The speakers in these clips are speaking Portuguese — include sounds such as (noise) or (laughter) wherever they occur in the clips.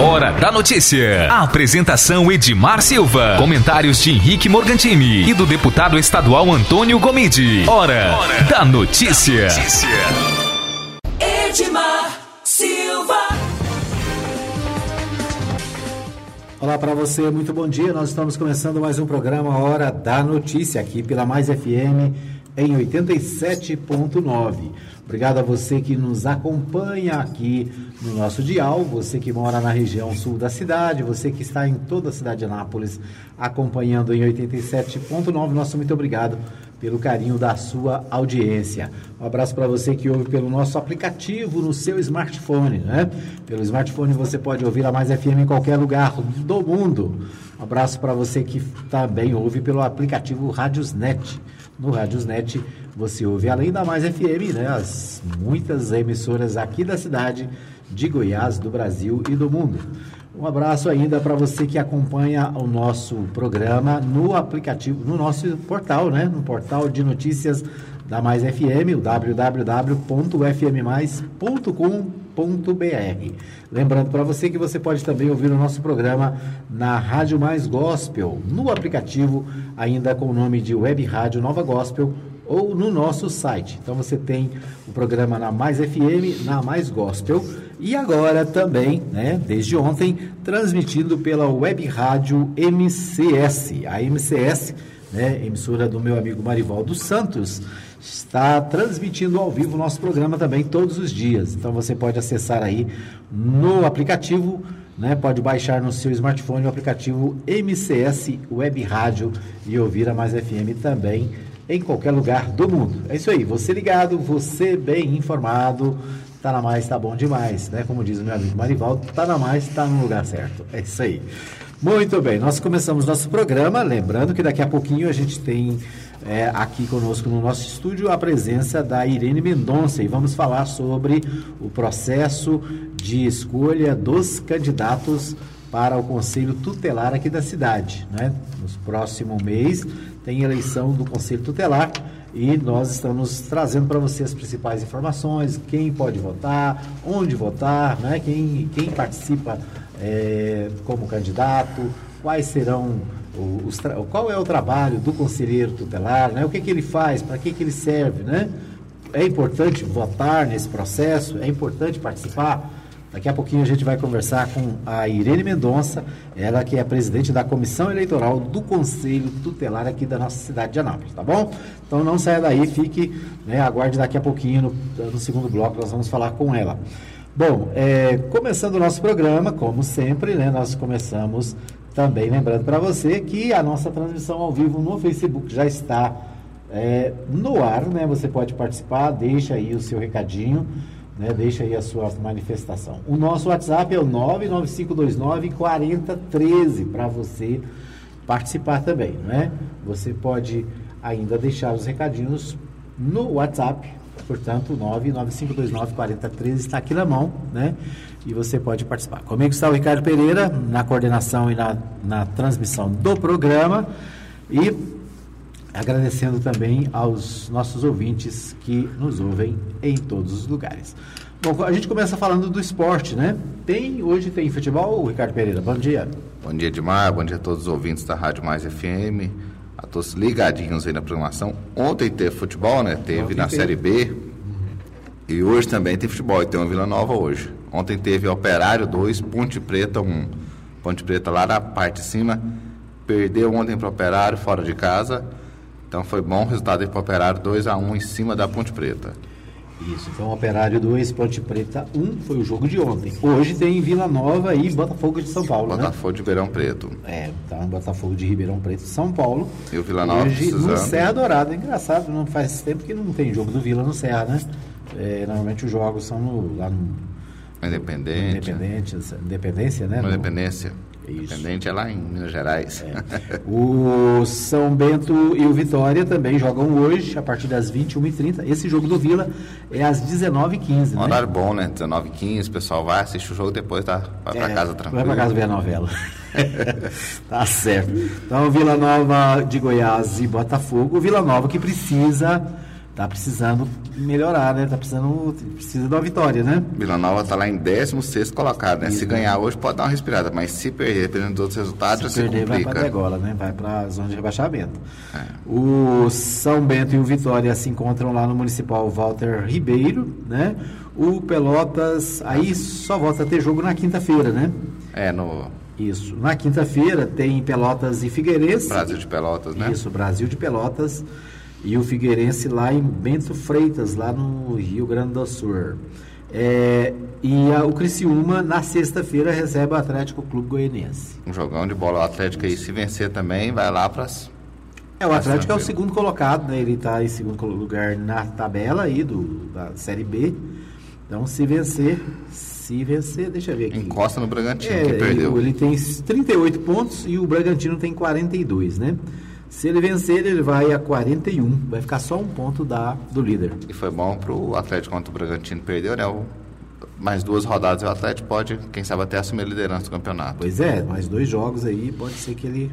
Hora da notícia. A apresentação Edmar Silva. Comentários de Henrique Morgantini e do deputado estadual Antônio Gomide. Hora, Hora da notícia. notícia. Edmar Silva. Olá para você, muito bom dia. Nós estamos começando mais um programa Hora da Notícia aqui pela Mais FM em 87.9. Obrigado a você que nos acompanha aqui no nosso dial, você que mora na região sul da cidade, você que está em toda a cidade de Anápolis acompanhando em 87.9. Nosso muito obrigado pelo carinho da sua audiência. Um abraço para você que ouve pelo nosso aplicativo no seu smartphone, né? Pelo smartphone você pode ouvir a Mais FM em qualquer lugar do mundo. Um abraço para você que também ouve pelo aplicativo Radiosnet. No Radiosnet você ouve, além da Mais FM, né, as muitas emissoras aqui da cidade de Goiás, do Brasil e do mundo. Um abraço ainda para você que acompanha o nosso programa no aplicativo, no nosso portal, né? No portal de notícias da Mais FM, o www.fmmais.com.br. Lembrando para você que você pode também ouvir o nosso programa na Rádio Mais Gospel, no aplicativo ainda com o nome de Web Rádio Nova Gospel ou no nosso site. Então você tem o programa na Mais FM, na Mais Gospel e agora também, né, desde ontem, transmitido pela Web Rádio MCS. A MCS, né, emissora do meu amigo Marivaldo Santos, está transmitindo ao vivo o nosso programa também todos os dias. Então você pode acessar aí no aplicativo né, pode baixar no seu smartphone o aplicativo MCS Web Rádio e ouvir a Mais FM também em qualquer lugar do mundo. É isso aí, você ligado, você bem informado, tá na mais, tá bom demais, né? Como diz o meu amigo Marivaldo, tá na mais, tá no lugar certo. É isso aí. Muito bem, nós começamos nosso programa, lembrando que daqui a pouquinho a gente tem é, aqui conosco no nosso estúdio a presença da Irene Mendonça e vamos falar sobre o processo de escolha dos candidatos para o Conselho Tutelar aqui da cidade. Né? No próximo mês tem eleição do Conselho Tutelar e nós estamos trazendo para você as principais informações, quem pode votar, onde votar, né? quem, quem participa é, como candidato, quais serão os, qual é o trabalho do conselheiro tutelar, né? o que, que ele faz, para que, que ele serve. Né? É importante votar nesse processo, é importante participar. Daqui a pouquinho a gente vai conversar com a Irene Mendonça, ela que é presidente da Comissão Eleitoral do Conselho Tutelar aqui da nossa cidade de Anápolis, tá bom? Então não saia daí, fique, né, aguarde daqui a pouquinho, no, no segundo bloco nós vamos falar com ela. Bom, é, começando o nosso programa, como sempre, né, nós começamos também lembrando para você que a nossa transmissão ao vivo no Facebook já está é, no ar, né? Você pode participar, deixa aí o seu recadinho né? Deixa aí a sua manifestação. O nosso WhatsApp é o 99529 4013 para você participar também, né? Você pode ainda deixar os recadinhos no WhatsApp, portanto, 99529 4013 está aqui na mão, né? E você pode participar. Comigo está o Ricardo Pereira na coordenação e na, na transmissão do programa e agradecendo também aos nossos ouvintes que nos ouvem em todos os lugares. Bom, a gente começa falando do esporte, né? Tem, hoje tem futebol, Ricardo Pereira, bom dia. Bom dia, Edmar, bom dia a todos os ouvintes da Rádio Mais FM, a todos ligadinhos aí na programação. Ontem teve futebol, né? Teve Ontem na teve. Série B e hoje também tem futebol, e tem uma Vila Nova hoje. Ontem teve Operário 2, Ponte Preta 1. Um. Ponte Preta lá na parte de cima, perdeu ontem para o Operário fora de casa então foi bom o resultado para o Operário 2 a 1 em cima da Ponte Preta. Isso, então Operário 2, Ponte Preta 1 foi o jogo de ontem. Hoje tem Vila Nova e Botafogo de São Paulo, né? Botafogo né? de Ribeirão Preto. É, tá Botafogo de Ribeirão Preto, São Paulo. E o Vila Nova Hoje precisando. no Serra Dourada, engraçado, não faz tempo que não tem jogo do Vila no Serra, né? É, normalmente os jogos são no, lá no Independente. Independente, Independência, né? Independência. Isso. Independente é lá em Minas Gerais. É. (laughs) O São Bento e o Vitória também jogam hoje, a partir das 21h30. Esse jogo do Vila é às 19h15. Um horário bom, né? 19h15, o pessoal vai, assiste o jogo depois tá, vai para é, casa tranquilo. Vai para casa ver a novela. (laughs) tá certo. Então, Vila Nova de Goiás e Botafogo. Vila Nova que precisa tá precisando melhorar, né? Tá precisando, precisa de uma vitória, né? Vila Nova tá lá em 16 colocado, né? Isso, se ganhar hoje pode dar uma respirada, mas se perder, dependendo dos outros resultados, se, se perder, complica. vai para degola, né? Vai para a zona de rebaixamento. É. O São Bento e o Vitória se encontram lá no Municipal Walter Ribeiro, né? O Pelotas aí só volta a ter jogo na quinta-feira, né? É, no isso. Na quinta-feira tem Pelotas e Figueirense. Brasil de Pelotas, né? Isso, Brasil de Pelotas e o Figueirense lá em Bento Freitas, lá no Rio Grande do Sul. É, e a, o Criciúma, na sexta-feira, recebe o Atlético Clube Goianiense. Um jogão de bola. O Atlético aí, se vencer também, vai lá para É, o Atlético é o segundo colocado, né? Ele está em segundo lugar na tabela aí do, da Série B. Então, se vencer, se vencer, deixa eu ver aqui. Encosta no Bragantino, é, que perdeu. Ele, ele tem 38 pontos e o Bragantino tem 42, né? Se ele vencer, ele vai a 41. Vai ficar só um ponto da, do líder. E foi bom para o Atlético contra o Bragantino perdeu, né? O, mais duas rodadas o Atlético pode, quem sabe, até assumir a liderança do campeonato. Pois é, mais dois jogos aí pode ser que ele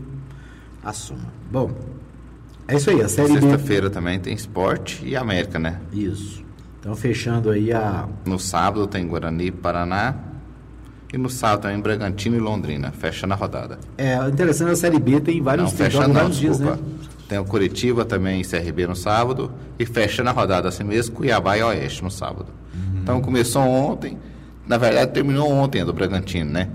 assuma. Bom, é isso aí, a Série Sexta-feira também tem esporte e América, né? Isso. Então, fechando aí a... No sábado tem Guarani Paraná. E no sábado também Bragantino e Londrina, fechando a rodada. É, interessante a Série B tem vários, não, fecha, não, vários dias, né? Tem o Curitiba também, CRB no sábado. E fechando a rodada assim mesmo, Cuiabá e Oeste no sábado. Uhum. Então começou ontem, na verdade terminou ontem do Bragantino, né?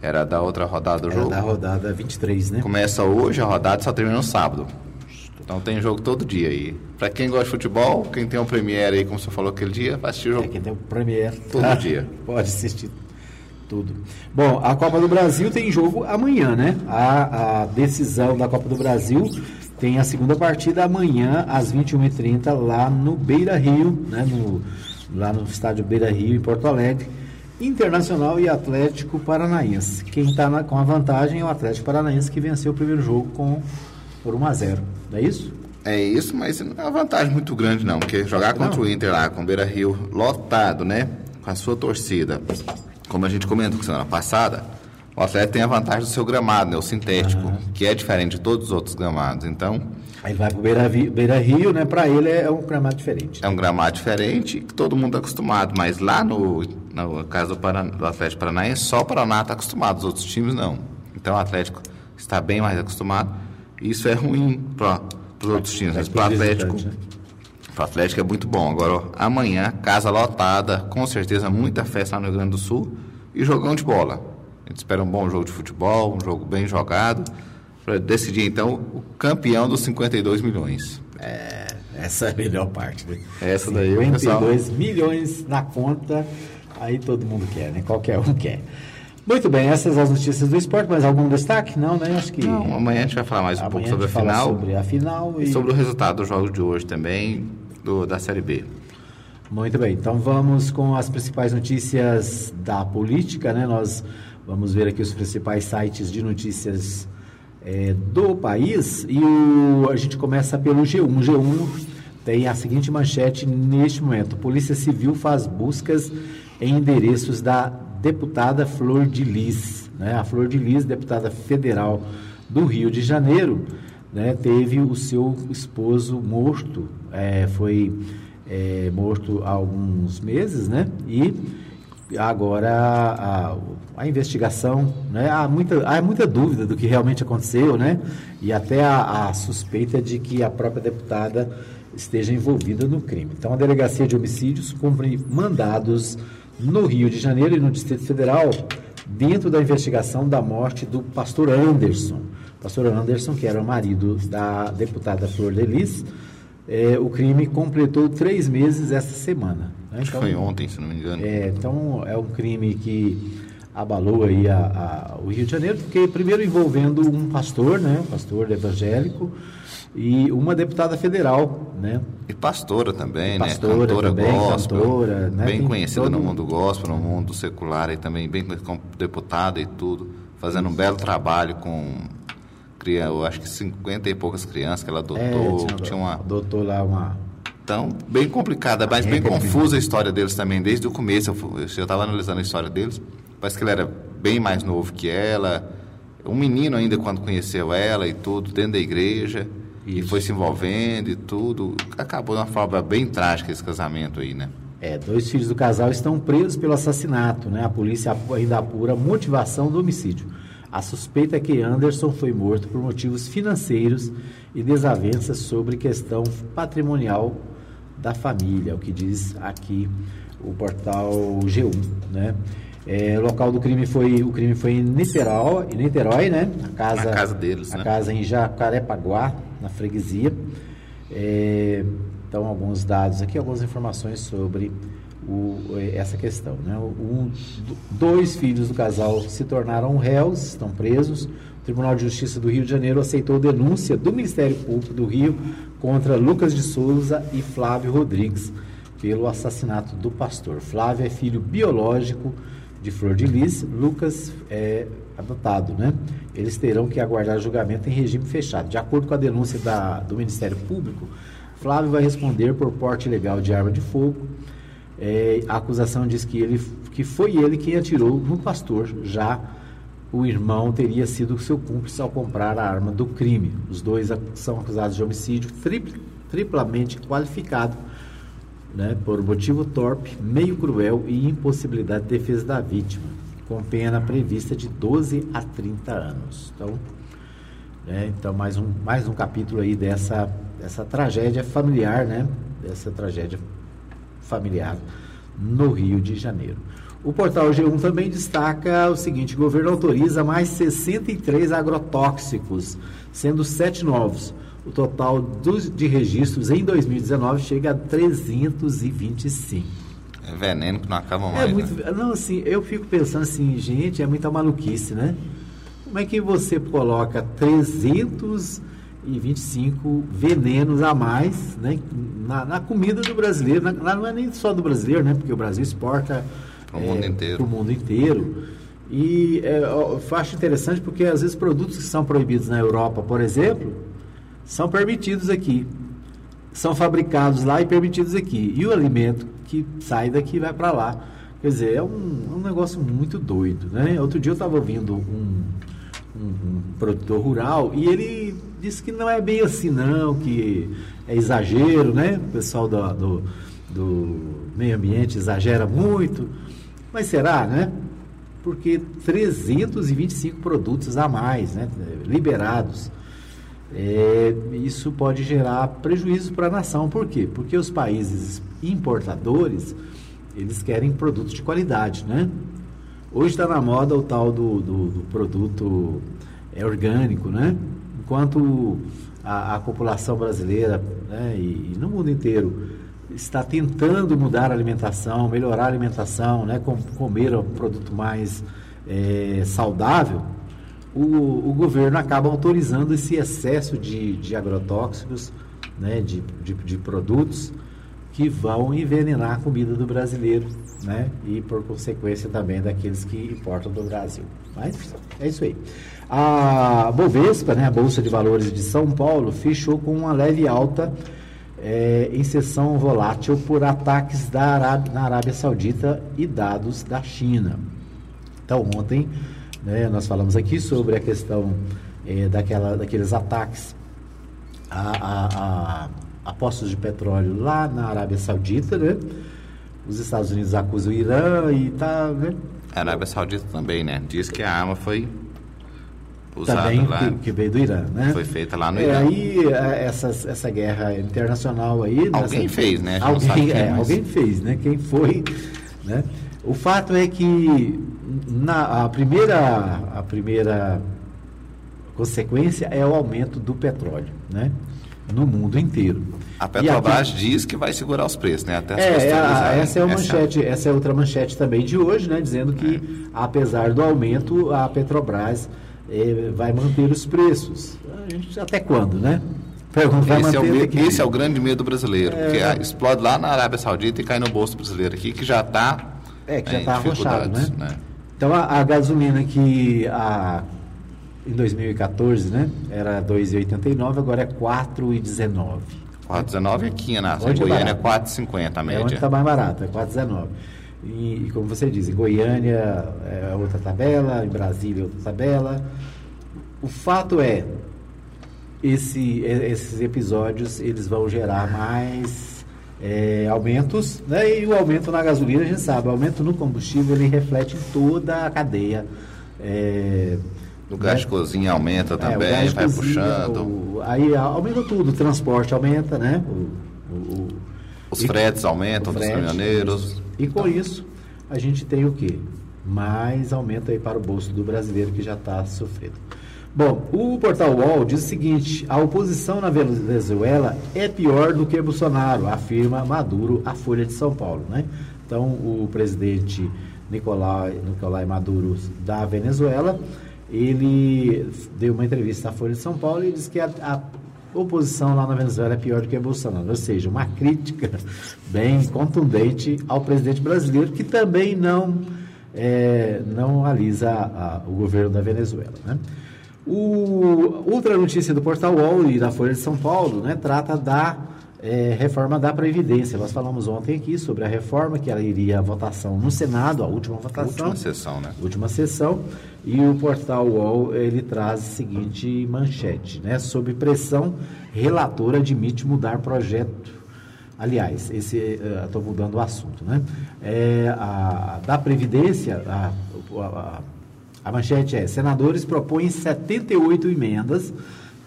Era da outra rodada do Era jogo. da rodada 23, né? Começa hoje, a rodada só termina no sábado. Então tem jogo todo dia aí. Pra quem gosta de futebol, quem tem o Premiere aí, como você falou aquele dia, vai assistir o jogo. É, quem tem o Premiere. Todo dia. Pode assistir tudo. Bom, a Copa do Brasil tem jogo amanhã, né? A, a decisão da Copa do Brasil tem a segunda partida amanhã, às 21h30, lá no Beira Rio, né? No, lá no estádio Beira Rio, em Porto Alegre. Internacional e Atlético Paranaense. Quem está com a vantagem é o Atlético Paranaense, que venceu o primeiro jogo com, por 1 a 0 Não é isso? É isso, mas não é uma vantagem muito grande, não, porque jogar contra não. o Inter lá, com o Beira Rio lotado, né? Com a sua torcida, como a gente comentou semana passada, o atleta tem a vantagem do seu gramado, né, o sintético, uhum. que é diferente de todos os outros gramados. Então. Aí vai para o Beira, Beira Rio, né? Para ele é um gramado diferente. É um gramado diferente que todo mundo está acostumado, mas lá no, no caso do, Paraná, do Atlético Paranaense, só o Paraná está acostumado, os outros times não. Então o Atlético está bem mais acostumado. Isso é ruim para os outros times, mas para o Atlético. Né? O Atlético é muito bom. Agora, ó, amanhã, casa lotada, com certeza muita festa lá no Rio Grande do Sul e jogão de bola. A gente espera um bom jogo de futebol, um jogo bem jogado, para decidir então o campeão dos 52 milhões. É, essa é a melhor parte, né? Essa daí, 52 pessoal... milhões na conta, aí todo mundo quer, né? Qualquer um quer. Muito bem, essas as notícias do esporte. Mais algum destaque? Não, né? Acho que. Não, amanhã a gente vai falar mais um pouco sobre a, a final. Sobre a final e... e sobre o resultado dos jogos de hoje também do, da Série B. Muito bem, então vamos com as principais notícias da política, né? Nós vamos ver aqui os principais sites de notícias é, do país e o, a gente começa pelo G1. O G1 tem a seguinte manchete neste momento: Polícia Civil faz buscas em endereços da deputada Flor de Lis, né? A Flor de Lis, deputada federal do Rio de Janeiro né, teve o seu esposo morto, é, foi é, morto há alguns meses, né? E agora a, a, investigação, né? Há muita, há muita dúvida do que realmente aconteceu, né? E até a, a suspeita de que a própria deputada esteja envolvida no crime. Então, a Delegacia de Homicídios cumpre mandados no Rio de Janeiro e no Distrito Federal dentro da investigação da morte do pastor Anderson pastor Anderson, que era o marido da deputada Flor Delis, é, o crime completou três meses essa semana. Né? Então, foi ontem, se não me engano. É, então, é um crime que abalou aí a, a, o Rio de Janeiro, porque primeiro envolvendo um pastor, né, pastor evangélico, e uma deputada federal, né? E pastora também, e né? pastora Cantora também, gospel, cantora, né? bem Tem conhecida todo... no mundo gospel, no mundo secular e também bem como deputada e tudo, fazendo um belo trabalho com eu acho que 50 e poucas crianças que ela adotou. É, tinha, tinha uma... Adotou lá uma. Então, bem complicada, mas bem confusa a história deles também, desde o começo. Eu estava analisando a história deles. Parece que ele era bem mais novo que ela. Um menino ainda quando conheceu ela e tudo, dentro da igreja. Isso. E foi se envolvendo e tudo. Acabou de uma forma bem trágica esse casamento aí, né? É, dois filhos do casal estão presos pelo assassinato, né? A polícia ainda apura a motivação do homicídio. A suspeita é que Anderson foi morto por motivos financeiros e desavenças sobre questão patrimonial da família, o que diz aqui o portal G1, né? É, o local do crime foi o crime foi em Niterói, em Niterói, né? A casa, a casa deles, a né? casa em Jacarepaguá, na freguesia. É, então alguns dados aqui, algumas informações sobre o, essa questão, né? Um, dois filhos do casal se tornaram réus, estão presos. O Tribunal de Justiça do Rio de Janeiro aceitou denúncia do Ministério Público do Rio contra Lucas de Souza e Flávio Rodrigues pelo assassinato do pastor. Flávio é filho biológico de Flor de Lis, Lucas é adotado, né? Eles terão que aguardar julgamento em regime fechado. De acordo com a denúncia da, do Ministério Público, Flávio vai responder por porte ilegal de arma de fogo. É, a acusação diz que, ele, que foi ele quem atirou no pastor, já o irmão teria sido seu cúmplice ao comprar a arma do crime. Os dois são acusados de homicídio tripl, triplamente qualificado né, por motivo torpe, meio cruel e impossibilidade de defesa da vítima, com pena prevista de 12 a 30 anos. Então, né, então mais, um, mais um capítulo aí dessa, dessa tragédia familiar, né, dessa tragédia familiar no Rio de Janeiro. O portal G1 também destaca o seguinte: o governo autoriza mais 63 agrotóxicos, sendo sete novos. O total dos, de registros em 2019 chega a 325. É veneno que não acaba é mais. É muito, né? Não, assim, eu fico pensando assim, gente, é muita maluquice, né? Como é que você coloca 325 venenos a mais né, na, na comida do brasileiro? Na, não é nem só do brasileiro, né? Porque o Brasil exporta para o é, mundo inteiro. Mundo inteiro. E é, eu acho interessante porque às vezes produtos que são proibidos na Europa, por exemplo, são permitidos aqui. São fabricados lá e permitidos aqui. E o alimento que sai daqui vai para lá. Quer dizer, é um, um, negócio muito doido. Né? Outro dia eu estava ouvindo um, um, produtor rural e ele disse que não é bem assim não, que é exagero, né? O pessoal do, do, do meio ambiente exagera muito. Mas será, né? Porque 325 produtos a mais, né? Liberados. É, isso pode gerar prejuízo para a nação. Por quê? Porque os países importadores, eles querem produtos de qualidade, né? Hoje está na moda o tal do, do, do produto é, orgânico, né? Enquanto a, a população brasileira né, e, e, no mundo inteiro está tentando mudar a alimentação, melhorar a alimentação, né, com, comer um produto mais é, saudável, o, o, governo acaba autorizando esse excesso de, de agrotóxicos, né, de, de, de, produtos que vão envenenar a comida do brasileiro, né, e por consequência também daqueles que importam do Brasil. Mas é isso aí. A Bovespa, né, a Bolsa de Valores de São Paulo, fechou com uma leve alta é, em sessão volátil por ataques da Arábia, na Arábia Saudita e dados da China. Então, ontem né, nós falamos aqui sobre a questão é, daquela, daqueles ataques a, a, a, a, postos de petróleo lá na Arábia Saudita. Né? Os Estados Unidos acusam o Irã e tá. Né? A Arábia Saudita também, né? Diz que a arma foi usada também lá. Que, que, veio do Irã, né? Foi feita lá no é, Irã. Aí é, essa, essa guerra internacional aí. Alguém nessa, fez, né? Alguém, (laughs) é, alguém fez, né? Quem foi, né? O fato é que na, a primeira a primeira consequência é o aumento do petróleo, né? No mundo inteiro. A Petrobras aqui, diz que vai segurar os preços, né? Até é, a, essa é a manchete, essa... essa é outra manchete também de hoje, né? Dizendo que é. apesar do aumento, a Petrobras é, vai manter os preços. Gente, até quando, né? Pergunta, esse, é o, esse é o grande medo brasileiro, é, porque a, explode lá na Arábia Saudita e cai no bolso brasileiro aqui, que já está é, que já está arrochado, né? né? Então a, a, gasolina que a, em 2014, né, era 2,89, agora é 4,19. 4,19 aqui, Ana. Em Goiânia é 4,50 a média. É onde está mais barato, é 4,19. E, e, como você diz, em Goiânia é outra tabela, em Brasília é outra tabela. O fato é, esse, esses episódios eles vão gerar mais é, aumentos, né? E o aumento na gasolina, a gente sabe, o aumento no combustível ele reflete em toda a cadeia. É, o gás né? de cozinha aumenta também, é, vai cozinha, puxando. O, aí aumenta tudo, o transporte aumenta, né? O, o, Os fretes aumentam frete, dos caminhoneiros. E com então. isso, a gente tem o quê? Mais aumento aí para o bolso do brasileiro que já está sofrendo. Bom, o portal UOL diz o seguinte: a oposição na Venezuela é pior do que Bolsonaro, afirma Maduro, a Folha de São Paulo. Né? Então, o presidente Nicolai, Nicolai Maduro da Venezuela, ele deu uma entrevista à Folha de São Paulo e disse que a, a oposição lá na Venezuela é pior do que Bolsonaro. Ou seja, uma crítica (laughs) bem contundente ao presidente brasileiro, que também não, é, não alisa a, a, o governo da Venezuela. Né? O, outra notícia do Portal UOL e da Folha de São Paulo né, trata da é, reforma da Previdência. Nós falamos ontem aqui sobre a reforma, que ela iria à votação no Senado, a última votação. Última sessão, né? Última sessão. E o portal UOL, ele traz a seguinte manchete, né? Sob pressão, relatora admite mudar projeto. Aliás, esse estou uh, mudando o assunto, né? É, a, da Previdência, a, a a manchete é: senadores propõem 78 emendas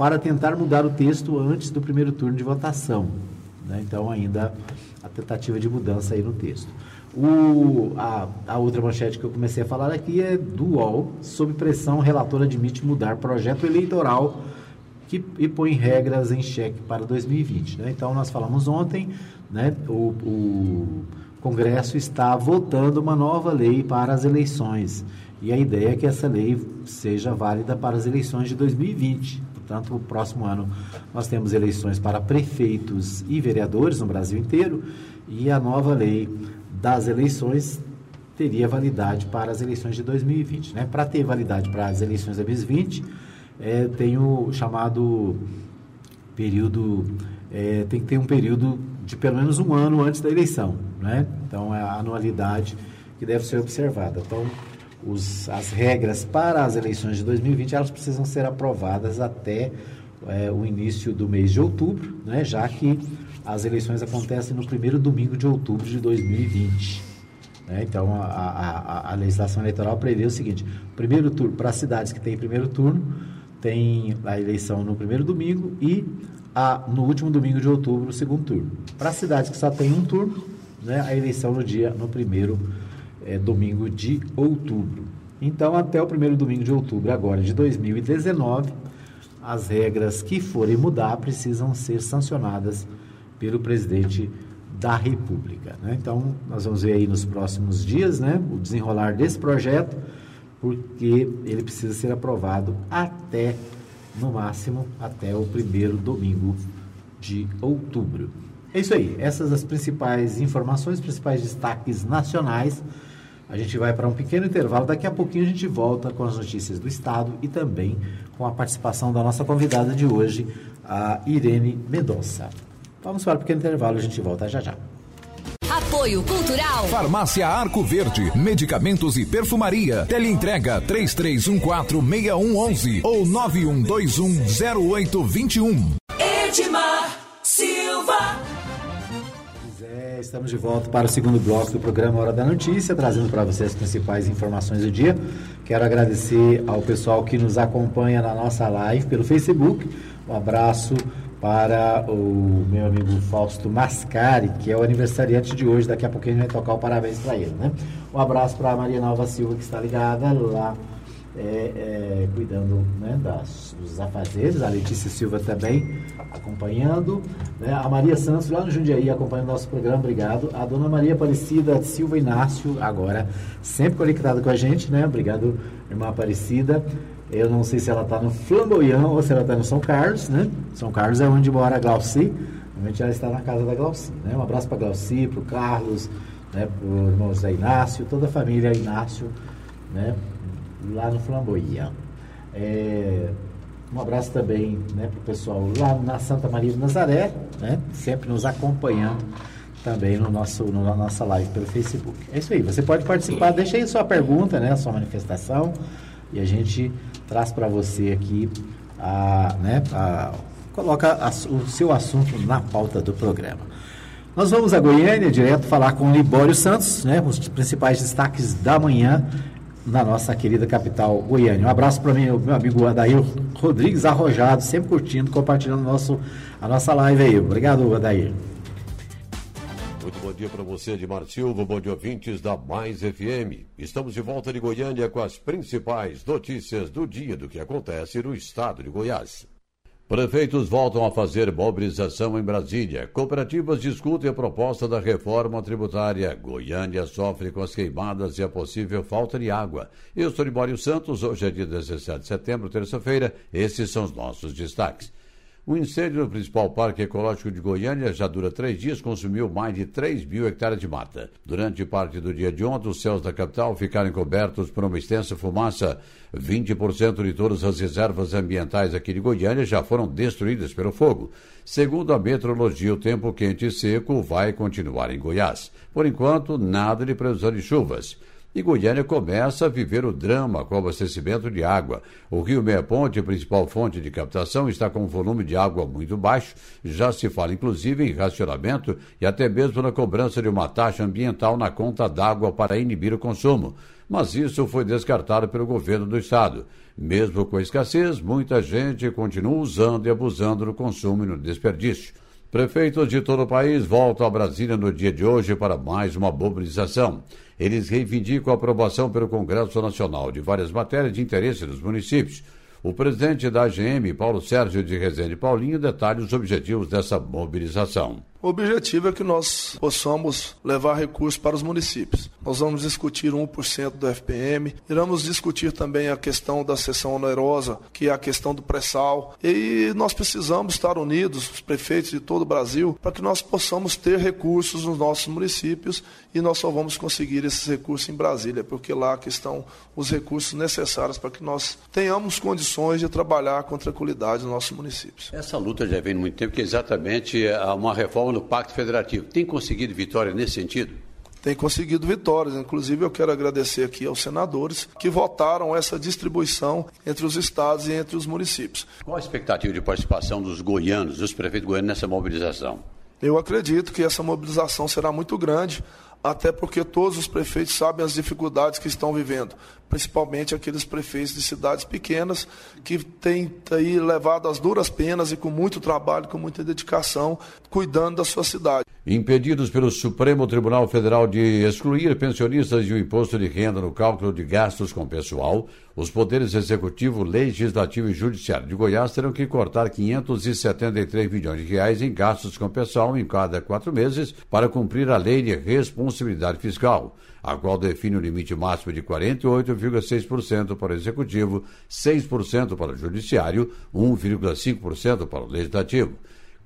para tentar mudar o texto antes do primeiro turno de votação. Né? Então, ainda a tentativa de mudança aí no texto. O, a, a, outra manchete que eu comecei a falar aqui é do UOL. Sob pressão, relator admite mudar projeto eleitoral que, e põe regras em xeque para 2020. Né? Então, nós falamos ontem, né? o, o Congresso está votando uma nova lei para as eleições. E a ideia é que essa lei seja válida para as eleições de 2020. Portanto, o próximo ano nós temos eleições para prefeitos e vereadores no Brasil inteiro e a nova lei das eleições teria validade para as eleições de 2020. Né? Para ter validade para as eleições de 2020, é, tem o chamado período, é, tem que ter um período de pelo menos um ano antes da eleição. Né? Então, é a anualidade que deve ser observada. Então, os, as regras para as eleições de 2020 elas precisam ser aprovadas até é, o início do mês de outubro, né, já que as eleições acontecem no primeiro domingo de outubro de 2020. Né? Então, a, a, a, legislação eleitoral prevê o seguinte: primeiro turno, para as cidades que têm primeiro turno, tem a eleição no primeiro domingo e a, no último domingo de outubro, o segundo turno. Para as cidades que só têm um turno, né, a eleição no dia, no primeiro é, domingo de outubro. Então, até o primeiro domingo de outubro, agora de 2019, as regras que forem mudar precisam ser sancionadas pelo presidente da República. Né? Então, nós vamos ver aí nos próximos dias né, o desenrolar desse projeto, porque ele precisa ser aprovado até, no máximo, até o primeiro domingo de outubro. É isso aí, essas as principais informações, principais destaques nacionais. A gente vai para um pequeno intervalo. Daqui a pouquinho a gente volta com as notícias do Estado e também com a participação da nossa convidada de hoje, a Irene Mendonça. Vamos para um pequeno intervalo, a gente volta já já. Apoio Cultural. Farmácia Arco Verde. Medicamentos e perfumaria. Teleentrega 33146111 ou 91210821. Edmar estamos de volta para o segundo bloco do programa Hora da Notícia, trazendo para você as principais informações do dia. Quero agradecer ao pessoal que nos acompanha na nossa live pelo Facebook. Um abraço para o meu amigo Fausto Mascari, que é o aniversariante de hoje. Daqui a pouquinho a gente vai tocar o parabéns para ele, né? Um abraço para a Maria Nova Silva, que está ligada lá é, é, cuidando né, das, dos afazeres, a Letícia Silva também acompanhando, né, a Maria Santos lá no Jundiaí acompanhando nosso programa, obrigado. A dona Maria Aparecida Silva Inácio, agora sempre conectada com a gente, né? Obrigado, irmã Aparecida. Eu não sei se ela está no Flamboyant ou se ela está no São Carlos, né? São Carlos é onde mora a Glauci. Realmente ela está na casa da Glauci, né? Um abraço para Glauci, para o Carlos, né? para o irmão José Inácio, toda a família Inácio, né? Lá no Flamboyant. É, um abraço também né, para o pessoal lá na Santa Maria de Nazaré, né, sempre nos acompanhando também no nosso, no, na nossa live pelo Facebook. É isso aí, você pode participar, deixa aí sua pergunta, né, sua manifestação, e a gente traz para você aqui a, né, a, coloca a, o seu assunto na pauta do programa. Nós vamos a Goiânia direto falar com Libório Santos, né, os principais destaques da manhã na nossa querida capital Goiânia. Um abraço para mim, meu amigo Adair Rodrigues Arrojado, sempre curtindo, compartilhando nosso, a nossa live aí. Obrigado, Adair. Muito bom dia para você, Edmar Silva, bom dia ouvintes da Mais FM. Estamos de volta de Goiânia com as principais notícias do dia do que acontece no estado de Goiás. Prefeitos voltam a fazer mobilização em Brasília. Cooperativas discutem a proposta da reforma tributária. Goiânia sofre com as queimadas e a possível falta de água. Eu sou Libório Santos. Hoje é dia 17 de setembro, terça-feira. Esses são os nossos destaques. O incêndio no principal parque ecológico de Goiânia já dura três dias, consumiu mais de 3 mil hectares de mata. Durante parte do dia de ontem, os céus da capital ficaram cobertos por uma extensa fumaça. 20% de todas as reservas ambientais aqui de Goiânia já foram destruídas pelo fogo. Segundo a meteorologia, o tempo quente e seco vai continuar em Goiás. Por enquanto, nada de previsão de chuvas. E Goiânia começa a viver o drama com o abastecimento de água. O rio Meia Ponte, principal fonte de captação, está com um volume de água muito baixo. Já se fala, inclusive, em racionamento e até mesmo na cobrança de uma taxa ambiental na conta d'água para inibir o consumo. Mas isso foi descartado pelo governo do estado. Mesmo com a escassez, muita gente continua usando e abusando no consumo e no desperdício. Prefeitos de todo o país voltam a Brasília no dia de hoje para mais uma mobilização. Eles reivindicam a aprovação pelo Congresso Nacional de várias matérias de interesse dos municípios. O presidente da AGM, Paulo Sérgio de Rezende Paulinho, detalha os objetivos dessa mobilização. O objetivo é que nós possamos levar recursos para os municípios. Nós vamos discutir 1% do FPM, iremos discutir também a questão da sessão onerosa, que é a questão do pré-sal. E nós precisamos estar unidos, os prefeitos de todo o Brasil, para que nós possamos ter recursos nos nossos municípios e nós só vamos conseguir esses recursos em Brasília, porque lá que estão os recursos necessários para que nós tenhamos condições de trabalhar com tranquilidade nos nossos municípios. Essa luta já vem muito tempo, que é exatamente uma reforma no Pacto Federativo. Tem conseguido vitória nesse sentido? Tem conseguido vitórias. Inclusive, eu quero agradecer aqui aos senadores que votaram essa distribuição entre os estados e entre os municípios. Qual a expectativa de participação dos goianos, dos prefeitos goianos nessa mobilização? Eu acredito que essa mobilização será muito grande, até porque todos os prefeitos sabem as dificuldades que estão vivendo, principalmente aqueles prefeitos de cidades pequenas que têm aí levado as duras penas e com muito trabalho, com muita dedicação, cuidando da sua cidade. Impedidos pelo Supremo Tribunal Federal de excluir pensionistas de um imposto de renda no cálculo de gastos com pessoal, os poderes executivo, legislativo e judiciário de Goiás terão que cortar 573 milhões de reais em gastos com pessoal em cada quatro meses para cumprir a lei de responsabilidade fiscal, a qual define o limite máximo de 48,6% para o executivo, 6% para o judiciário, 1,5% para o legislativo.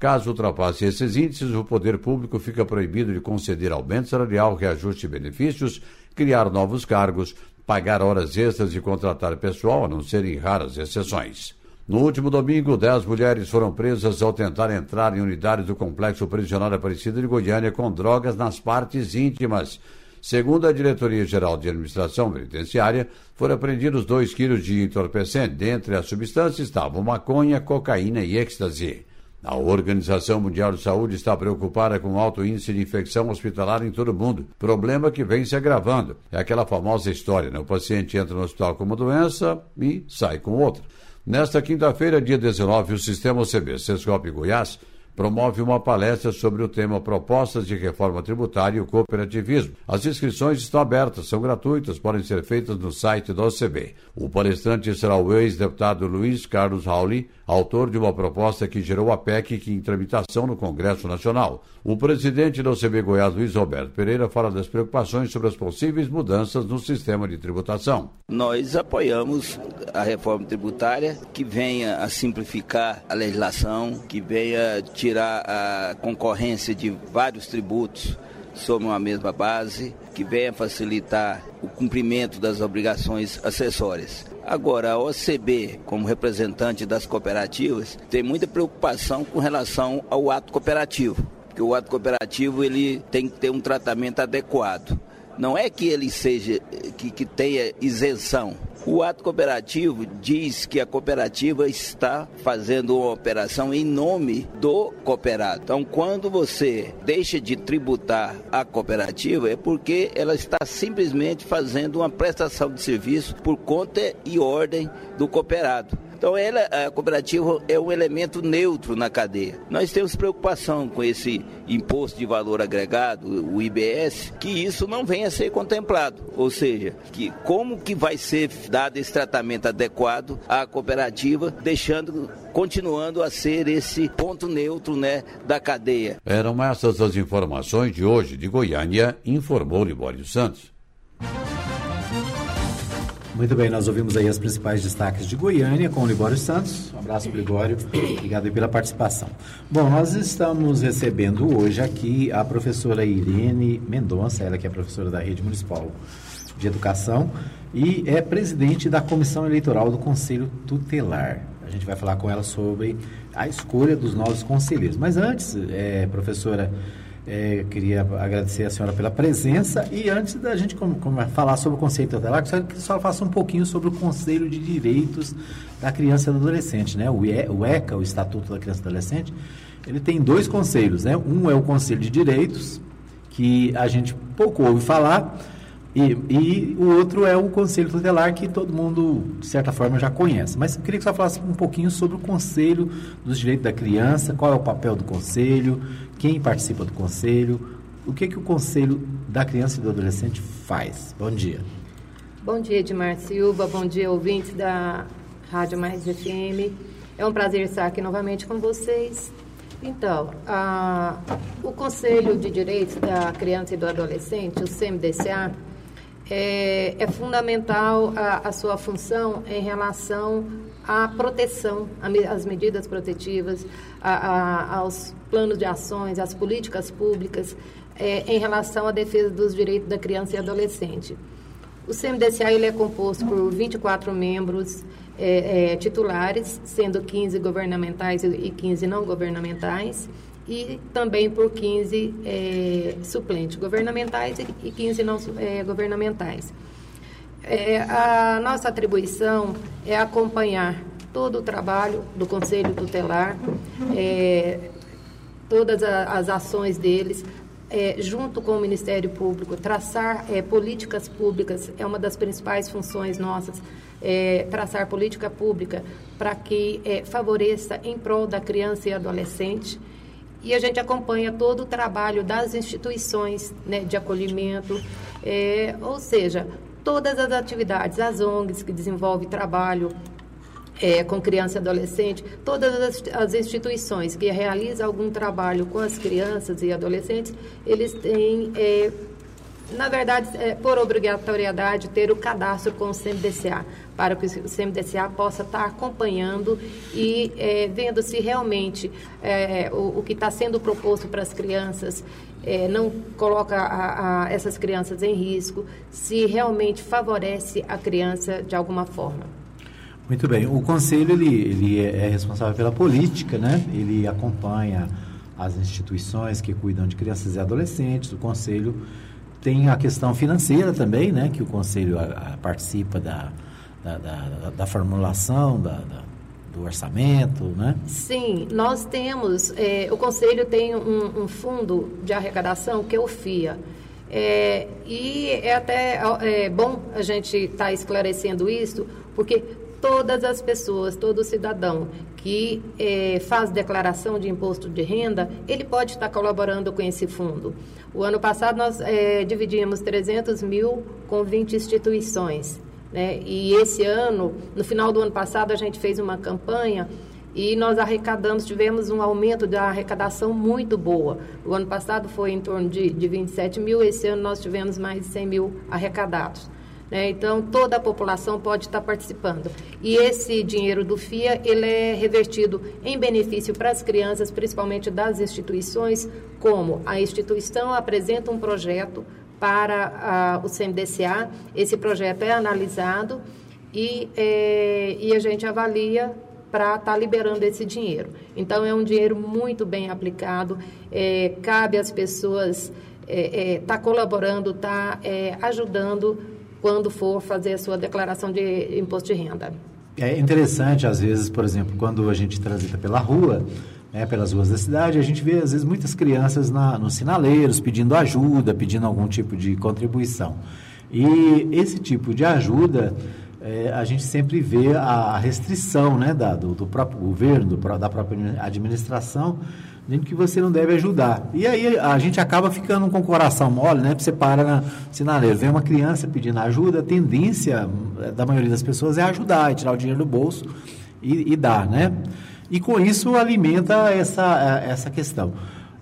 Caso ultrapasse esses índices, o poder público fica proibido de conceder aumento salarial, reajuste de benefícios, criar novos cargos, pagar horas extras e contratar pessoal, a não ser em raras exceções. No último domingo, dez mulheres foram presas ao tentar entrar em unidades do complexo prisional Aparecida de Goiânia com drogas nas partes íntimas. Segundo a Diretoria-Geral de Administração Penitenciária, foram apreendidos dois quilos de entorpecente. Dentre as substâncias estavam maconha, cocaína e êxtase. A Organização Mundial de Saúde está preocupada com o alto índice de infecção hospitalar em todo o mundo, problema que vem se agravando. É aquela famosa história, né? O paciente entra no hospital com uma doença e sai com outra. Nesta quinta-feira, dia 19, o Sistema OCB Sescop Goiás promove uma palestra sobre o tema Propostas de Reforma Tributária e o Cooperativismo. As inscrições estão abertas, são gratuitas, podem ser feitas no site da OCB. O palestrante será o ex-deputado Luiz Carlos Rauli, autor de uma proposta que gerou a PEC que em tramitação no Congresso Nacional. O presidente da OCB Goiás, Luiz Roberto Pereira, fala das preocupações sobre as possíveis mudanças no sistema de tributação. Nós apoiamos a reforma tributária que venha a simplificar a legislação, que venha tirar a concorrência de vários tributos sobre uma mesma base, que venha facilitar o cumprimento das obrigações acessórias. Agora, a OCB, como representante das cooperativas, tem muita preocupação com relação ao ato cooperativo, porque o ato cooperativo ele tem que ter um tratamento adequado. Não é que ele seja que, que tenha isenção, O ato cooperativo diz que a cooperativa está fazendo uma operação em nome do cooperado. Então, quando você deixa de tributar a cooperativa, é porque ela está simplesmente fazendo uma prestação de serviço por conta e ordem do cooperado. Então, ela, a cooperativa é um elemento neutro na cadeia. Nós temos preocupação com esse imposto de valor agregado, o IBS, que isso não venha a ser contemplado. Ou seja, que como que vai ser dado esse tratamento adequado à cooperativa, deixando, continuando a ser esse ponto neutro né, da cadeia. Eram essas as informações de hoje de Goiânia, informou Libório Santos. Muito bem, nós ouvimos aí as principais destaques de Goiânia com o Libório Santos. Um abraço, Libório. Obrigado pela participação. Bom, nós estamos recebendo hoje aqui a professora Irene Mendonça, ela que é professora da Rede Municipal de Educação e é presidente da Comissão Eleitoral do Conselho Tutelar. A gente vai falar com ela sobre a escolha dos novos conselheiros. Mas antes, é, professora é, queria agradecer a senhora pela presença e antes da gente com, falar sobre o conceito tutelar, que a senhora faça um pouquinho sobre o Conselho de Direitos da Criança e do Adolescente, né? O, o ECA, o Estatuto da Criança e do Adolescente, ele tem dois conselhos, né? Um é o Conselho de Direitos, que a gente pouco ouve falar, e, e, o outro é o Conselho Tutelar, que todo mundo, de certa forma, já conhece. Mas eu queria que você falasse um pouquinho sobre o Conselho dos Direitos da Criança, qual é o papel do Conselho, quem participa do Conselho, o que, que o Conselho da Criança e do Adolescente faz. Bom dia. Bom dia, Edmar Silva, bom dia, ouvintes da Rádio Mais FM. É um prazer estar aqui novamente com vocês. Então, a, o Conselho de Direitos da Criança e do Adolescente, o CMDCA, é, é fundamental a, a, sua função em relação à proteção, às medidas protetivas, a, a, aos planos de ações, às políticas públicas é, em relação à defesa dos direitos da criança e adolescente. O CMDCA ele é composto por 24 membros é, é, titulares, sendo 15 governamentais e 15 não governamentais e também por 15 é, suplentes governamentais e 15 não é, governamentais. É, a nossa atribuição é acompanhar todo o trabalho do Conselho Tutelar, é, todas as ações deles, é, junto com o Ministério Público, traçar é, políticas públicas é uma das principais funções nossas, é, traçar política pública para que é, favoreça em prol da criança e adolescente e a gente acompanha todo o trabalho das instituições né, de acolhimento, é, ou seja, todas as atividades, as ONGs que desenvolvem trabalho é, com criança e adolescente, todas as, as, instituições que realizam algum trabalho com as crianças e adolescentes, eles têm é, na verdade, é, por obrigatoriedade, ter o cadastro com o CMDCA, para que o CMDCA possa estar acompanhando e é, vendo se realmente é, o, o, que está sendo proposto para as crianças é, não coloca a, a essas crianças em risco, se realmente favorece a criança de alguma forma. Muito bem. O Conselho ele, ele é responsável pela política, né? ele acompanha as instituições que cuidam de crianças e adolescentes. O Conselho tem a questão financeira também, né, que o Conselho a, a, participa da, da, da, da formulação da, do orçamento, né? Sim, nós temos, é, o Conselho tem um, um, fundo de arrecadação que é o FIA. É, e é até é, bom a gente estar tá esclarecendo isso, porque todas as pessoas, todo cidadão que é, faz declaração de imposto de renda, ele pode estar colaborando com esse fundo. O ano passado nós é, dividimos 300 mil com 20 instituições. Né? E esse ano, no final do ano passado, a gente fez uma campanha e nós arrecadamos, tivemos um aumento da arrecadação muito boa. O ano passado foi em torno de, de 27 mil, esse ano nós tivemos mais de 100 mil arrecadados. Né? Então, toda a população pode estar participando. E esse dinheiro do FIA, ele é revertido em benefício para as crianças, principalmente das instituições, como a instituição apresenta um projeto para o CMDCA, esse projeto é analisado e, é, e a gente avalia para estar tá liberando esse dinheiro. Então, é um dinheiro muito bem aplicado, é, cabe às pessoas estar é, é, tá colaborando, estar tá, é, ajudando quando for fazer a sua declaração de imposto de renda. É interessante, às vezes, por exemplo, quando a gente transita pela rua, né, pelas ruas da cidade, a gente vê, às vezes, muitas crianças na, nos sinaleiros pedindo ajuda, pedindo algum tipo de contribuição. E esse tipo de ajuda, é, a gente sempre vê a restrição né, da, do, do próprio governo, do, da própria administração, dizendo que você não deve ajudar. E aí a gente acaba ficando com o coração mole, né? Você para na sinaleira, vem uma criança pedindo ajuda, a tendência eh, da maioria das pessoas é ajudar, é tirar o dinheiro do bolso e, e dar, né? E com isso alimenta essa, eh, essa questão.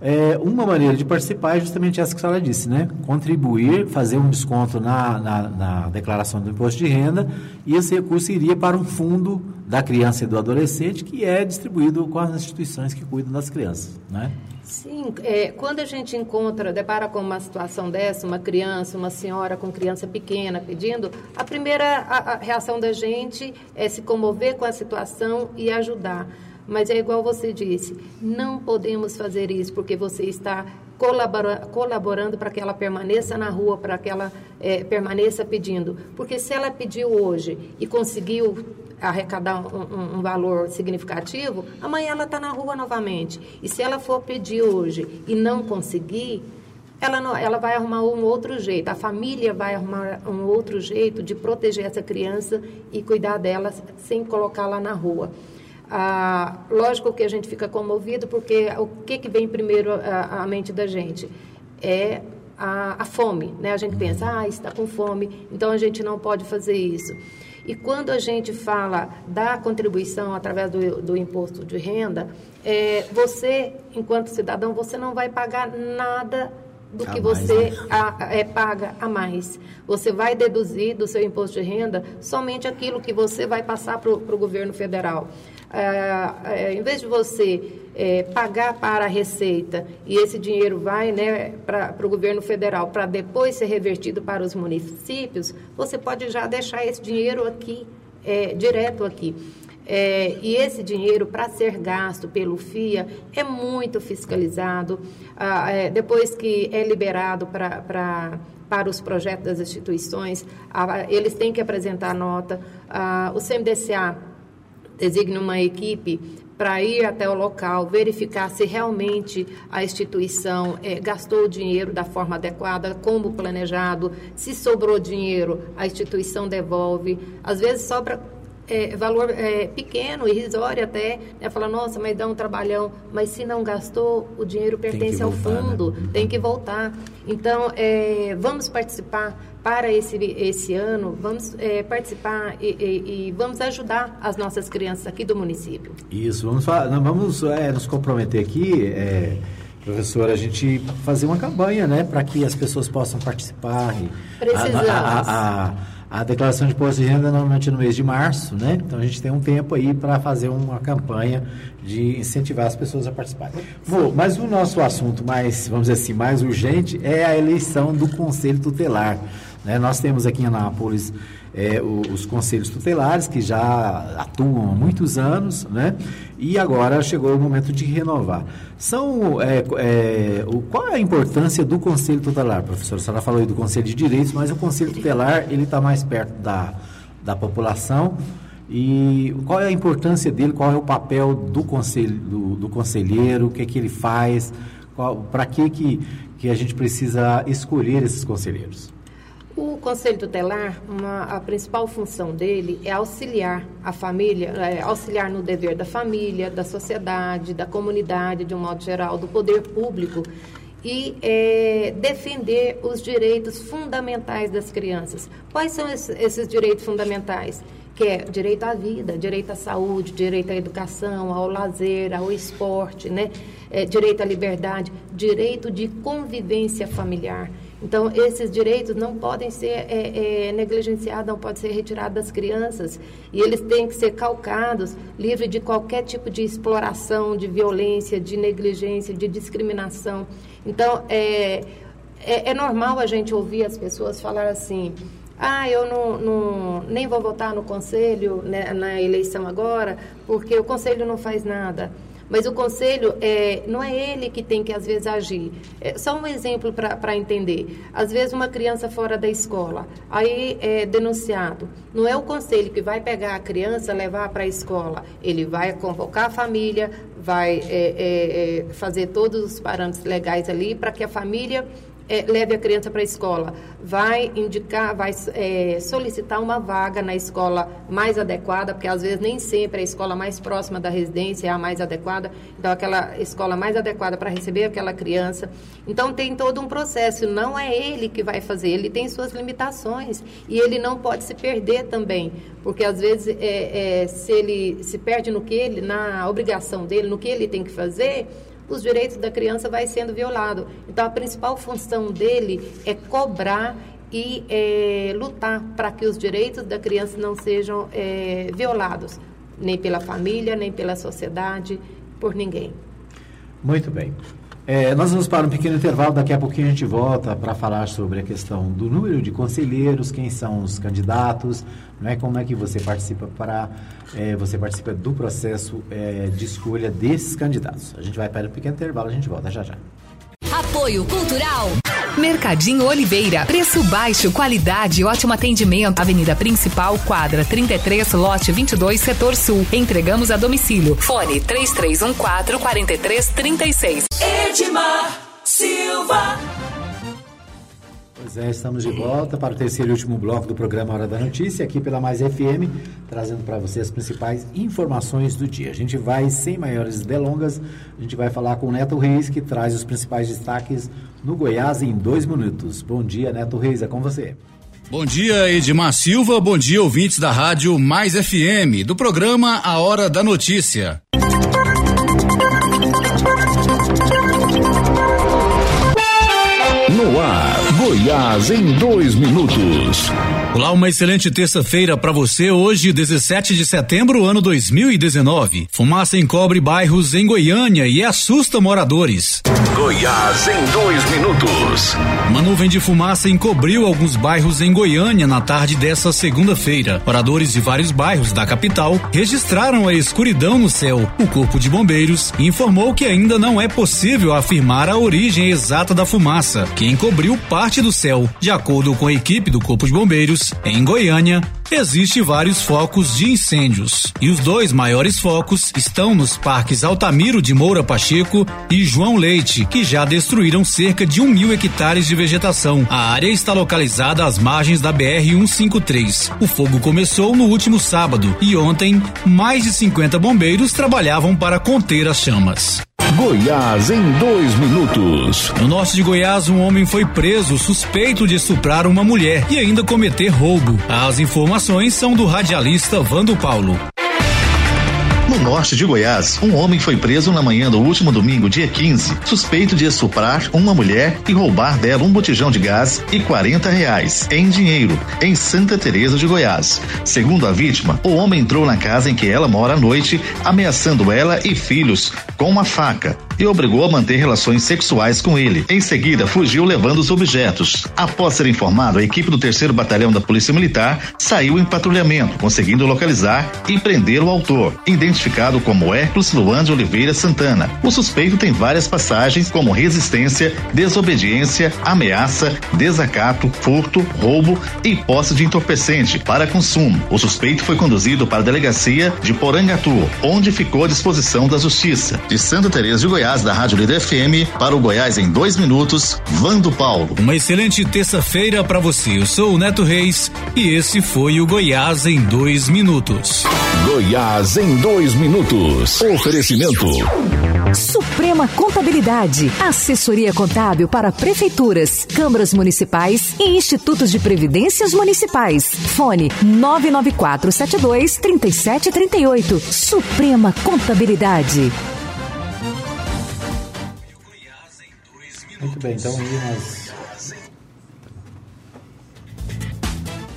É, uma maneira de participar é justamente essa que a senhora disse, né? Contribuir, fazer um desconto na, na, na, declaração do imposto de renda e esse recurso iria para um fundo da criança e do adolescente que é distribuído com as instituições que cuidam das crianças, né? Sim, é, quando a gente encontra, depara com uma situação dessa, uma criança, uma senhora com criança pequena pedindo, a primeira a, a reação da gente é se comover com a situação e ajudar. Mas é igual você disse, não podemos fazer isso porque você está colabora, colaborando para que ela permaneça na rua, para que ela é, permaneça pedindo. Porque se ela pediu hoje e conseguiu arrecadar um, um, um valor significativo, amanhã ela está na rua novamente. E se ela for pedir hoje e não conseguir, ela, não, ela vai arrumar um outro jeito, a família vai arrumar um outro jeito de proteger essa criança e cuidar dela sem colocá-la na rua. Ah, lógico que a gente fica comovido, porque o que, que vem primeiro à, mente da gente? É a, a, fome, né? A gente pensa, ah, está com fome, então a gente não pode fazer isso. E quando a gente fala da contribuição através do, do imposto de renda, é, você, enquanto cidadão, você não vai pagar nada do a que mais, você né? a, é, paga a mais. Você vai deduzir do seu imposto de renda somente aquilo que você vai passar para o governo federal. É, é, em vez de você é, pagar para a Receita e esse dinheiro vai né, para o governo federal para depois ser revertido para os municípios, você pode já deixar esse dinheiro aqui, é, direto aqui. É, e esse dinheiro, para ser gasto pelo FIA, é muito fiscalizado. Ah, é, depois que é liberado para para os projetos das instituições, ah, eles têm que apresentar nota. Ah, o CMDCA designe uma equipe para ir até o local, verificar se realmente a instituição é, gastou o dinheiro da forma adequada, como planejado, se sobrou dinheiro, a instituição devolve. Às vezes sobra é, valor é, pequeno, irrisório até, né? Fala, nossa, mas dá um trabalhão. Mas se não gastou, o dinheiro pertence ao fundo, né? tem que voltar. Então, é, vamos participar para esse, esse ano, vamos é, participar e, e, e, vamos ajudar as nossas crianças aqui do município. Isso, vamos, vamos é, nos comprometer aqui, é, professora, a gente fazer uma campanha, né, para que as pessoas possam participar. Precisamos. a, a, a a declaração de imposto de renda é normalmente no mês de março, né? Então a gente tem um tempo aí para fazer uma campanha de incentivar as pessoas a participarem. Bom, mas o nosso assunto mais, vamos dizer assim, mais urgente é a eleição do Conselho Tutelar. Né? Nós temos aqui em Anápolis é, os conselhos tutelares, que já atuam há muitos anos, né? e agora chegou o momento de renovar. São, é, é, o, qual é a importância do conselho tutelar, professor? A senhora falou aí do conselho de direitos, mas o conselho tutelar ele está mais perto da, da população. E qual é a importância dele, qual é o papel do, conselho, do, do conselheiro, o que é que ele faz, para que, que, que a gente precisa escolher esses conselheiros? O Conselho Tutelar, uma, a principal função dele é auxiliar a família, é, auxiliar no dever da família, da sociedade, da comunidade, de um modo geral, do poder público e é, defender os direitos fundamentais das crianças. Quais são esses, esses direitos fundamentais? Que é direito à vida, direito à saúde, direito à educação, ao lazer, ao esporte, né? É, direito à liberdade, direito de convivência familiar. Então, esses direitos não podem ser é, é, negligenciados, não podem ser retirados das crianças. E eles têm que ser calcados, livre de qualquer tipo de exploração, de violência, de negligência, de discriminação. Então, é, é, é normal a gente ouvir as pessoas falar assim. Ah, eu não, não, nem vou votar no conselho né, na eleição agora, porque o conselho não faz nada. Mas o conselho é, não é ele que tem que, às vezes, agir. É só um exemplo para entender. Às vezes, uma criança fora da escola, aí é denunciado. Não é o conselho que vai pegar a criança, levar para a escola. Ele vai convocar a família, vai é, é, é fazer todos os parâmetros legais ali para que a família é, leve a criança para a escola, vai indicar, vai é, solicitar uma vaga na escola mais adequada, porque às vezes nem sempre a escola mais próxima da residência é a mais adequada, então aquela escola mais adequada para receber aquela criança. Então tem todo um processo, não é ele que vai fazer, ele tem suas limitações. E ele não pode se perder também, porque às vezes é, é se ele se perde no que ele, na obrigação dele, no que ele tem que fazer, os direitos da criança vai sendo violado. Então, a principal função dele é cobrar e é, lutar para que os direitos da criança não sejam é, violados, nem pela família, nem pela sociedade, por ninguém. Muito bem. É, nós vamos para um pequeno intervalo, daqui a pouquinho a gente volta para falar sobre a questão do número de conselheiros, quem são os candidatos, não é como é que você participa para é, você participa do processo é, de escolha desses candidatos. A gente vai para um pequeno intervalo, a gente volta já já. Apoio Cultural. Mercadinho Oliveira. Preço baixo, qualidade e ótimo atendimento. Avenida Principal, quadra 33, lote 22, setor sul. Entregamos a domicílio. Fone 3314 4336. Edmar Silva. Pois é, estamos de volta para o terceiro e último bloco do programa Hora da Notícia, aqui pela Mais FM, trazendo para você as principais informações do dia. A gente vai, sem maiores delongas, a gente vai falar com o Neto Reis, que traz os principais destaques no Goiás em dois minutos. Bom dia, Neto Reis, é com você. Bom dia, Edmar Silva. Bom dia, ouvintes da rádio Mais FM, do programa A Hora da Notícia. No ar, Goiás em dois minutos. Olá, uma excelente terça-feira para você. Hoje, 17 de setembro, ano 2019. Fumaça encobre bairros em Goiânia e assusta moradores. Goiás em dois minutos. Uma nuvem de fumaça encobriu alguns bairros em Goiânia na tarde dessa segunda-feira. Moradores de vários bairros da capital registraram a escuridão no céu. O Corpo de Bombeiros informou que ainda não é possível afirmar a origem exata da fumaça, que encobriu parte do céu. De acordo com a equipe do Corpo de Bombeiros, em Goiânia, existe vários focos de incêndios. E os dois maiores focos estão nos parques Altamiro de Moura Pacheco e João Leite, que já destruíram cerca de um mil hectares de vegetação. A área está localizada às margens da BR-153. O fogo começou no último sábado e ontem mais de 50 bombeiros trabalhavam para conter as chamas. Goiás em dois minutos. No norte de Goiás, um homem foi preso suspeito de estuprar uma mulher e ainda cometer roubo. As informações são do radialista Vando Paulo. No norte de Goiás, um homem foi preso na manhã do último domingo, dia 15, suspeito de estuprar uma mulher e roubar dela um botijão de gás e 40 reais em dinheiro, em Santa Teresa de Goiás. Segundo a vítima, o homem entrou na casa em que ela mora à noite, ameaçando ela e filhos com uma faca e obrigou a manter relações sexuais com ele. Em seguida, fugiu levando os objetos. Após ser informado, a equipe do terceiro batalhão da Polícia Militar saiu em patrulhamento, conseguindo localizar e prender o autor, identificado como Hércules Luan de Oliveira Santana. O suspeito tem várias passagens como resistência, desobediência, ameaça, desacato, furto, roubo e posse de entorpecente para consumo. O suspeito foi conduzido para a delegacia de Porangatu, onde ficou à disposição da Justiça. De Santa Teresa de Goiás, da Rádio Líder FM, para o Goiás em dois minutos, Vando Paulo. Uma excelente terça-feira para você. Eu sou o Neto Reis e esse foi o Goiás em dois minutos. Goiás em dois minutos. Oferecimento. Suprema Contabilidade. Assessoria contábil para prefeituras, câmaras municipais e institutos de previdências municipais. Fone 99472 3738. Suprema Contabilidade. Muito bem, então aí nós.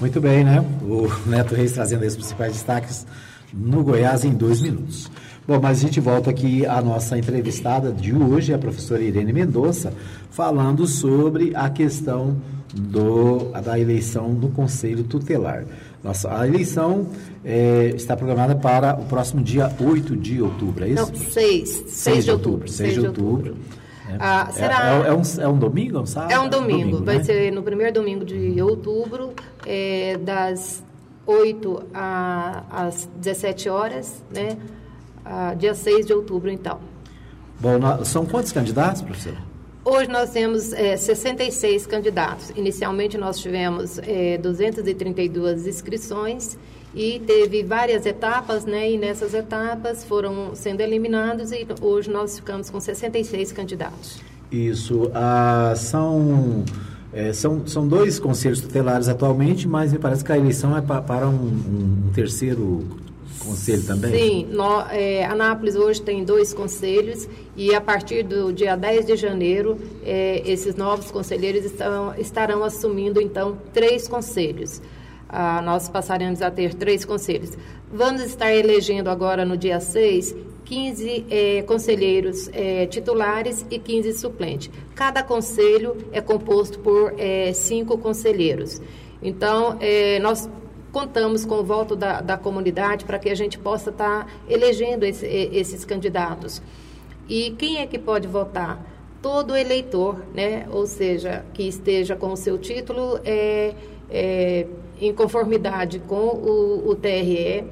Muito bem, né? O Neto Reis trazendo aí os principais destaques no Goiás em dois minutos. Bom, mas a gente volta aqui à nossa entrevistada de hoje, a professora Irene Mendonça, falando sobre a questão do, da eleição do Conselho Tutelar. Nossa, a eleição é, está programada para o próximo dia 8 de outubro, é isso? Não, 6. 6 de outubro. 6 de outubro. É, Ah, é- será- é, é um, é um domingo, é um sábado? É um domingo, vai né? ser no primeiro domingo de outubro, é, das 8 a- às 17 horas, né? Ah, dia 6 de outubro, então. Bom, nó- são quantos candidatos, professor? Hoje nós temos é, 66 candidatos. Inicialmente nós tivemos é, 232 inscrições e teve várias etapas, né? E nessas etapas foram sendo eliminados e hoje nós ficamos com 66 candidatos. Isso. ah, são, é, são, são dois conselhos tutelares atualmente, mas me parece que a eleição é pa- para um, um terceiro conselho também? Sim, nó- é, Anápolis hoje tem dois conselhos e a partir do dia 10 de janeiro, é, esses novos conselheiros estão, estarão assumindo, então, três conselhos. Ah, nós passaremos a ter três conselhos. Vamos estar elegendo agora, no dia 6, 15 é, conselheiros é, titulares e 15 suplentes. Cada conselho é composto por é, cinco conselheiros. Então, é, nós contamos com o voto da, da comunidade para que a gente possa estar elegendo esse- e- esses candidatos. E quem é que pode votar? Todo eleitor, né? ou seja, que esteja com o seu título é, em conformidade com o, o TRE,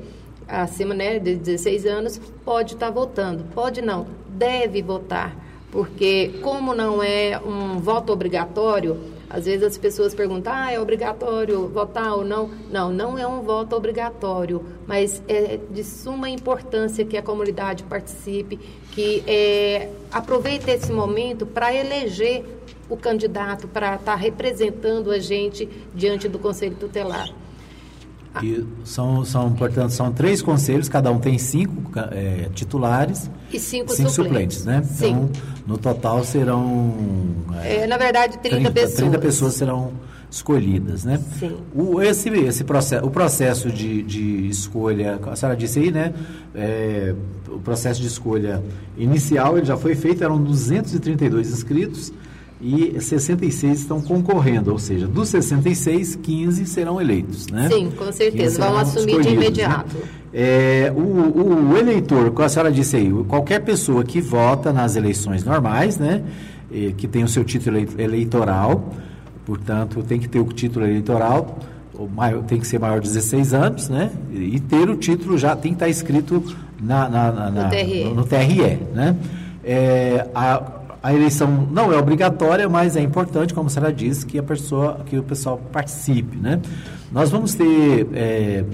acima né, de 16 anos, pode estar votando. Pode não, deve votar. Porque, como não é um voto obrigatório, às vezes as pessoas perguntam, ah, é obrigatório votar ou não? Não, não é um voto obrigatório, mas é de suma importância que a comunidade participe, que é, aproveite esse momento para eleger o candidato, para estar representando a gente diante do Conselho Tutelar. E são, são, portanto, são três conselhos, cada um tem cinco é, titulares E cinco, cinco suplentes. suplentes, né? Sim. Então, no total serão... É, na verdade, 30, pessoas. 30 pessoas serão escolhidas, né? Sim. O, esse, esse processo, o processo de, de escolha, a senhora disse aí, né? É, o processo de escolha inicial ele já foi feito, eram 232 inscritos e 66 estão concorrendo, ou seja, dos 66, 15 serão eleitos, né? Sim, com 15 certeza. Vão assumir de né? imediato. É, o, o eleitor, como a senhora disse aí, qualquer pessoa que vota nas eleições normais, né, que tem o seu título elei- eleitoral, portanto, tem que ter o título eleitoral, o maior, tem que ser maior de 16 anos, né, e ter o título já tem que estar escrito na, na- na- na- TRE. no, no TRE, né. É, a, a eleição não é obrigatória, mas é importante, como a senhora disse, que a pessoa, que o pessoal participe, né. Nós vamos ter é,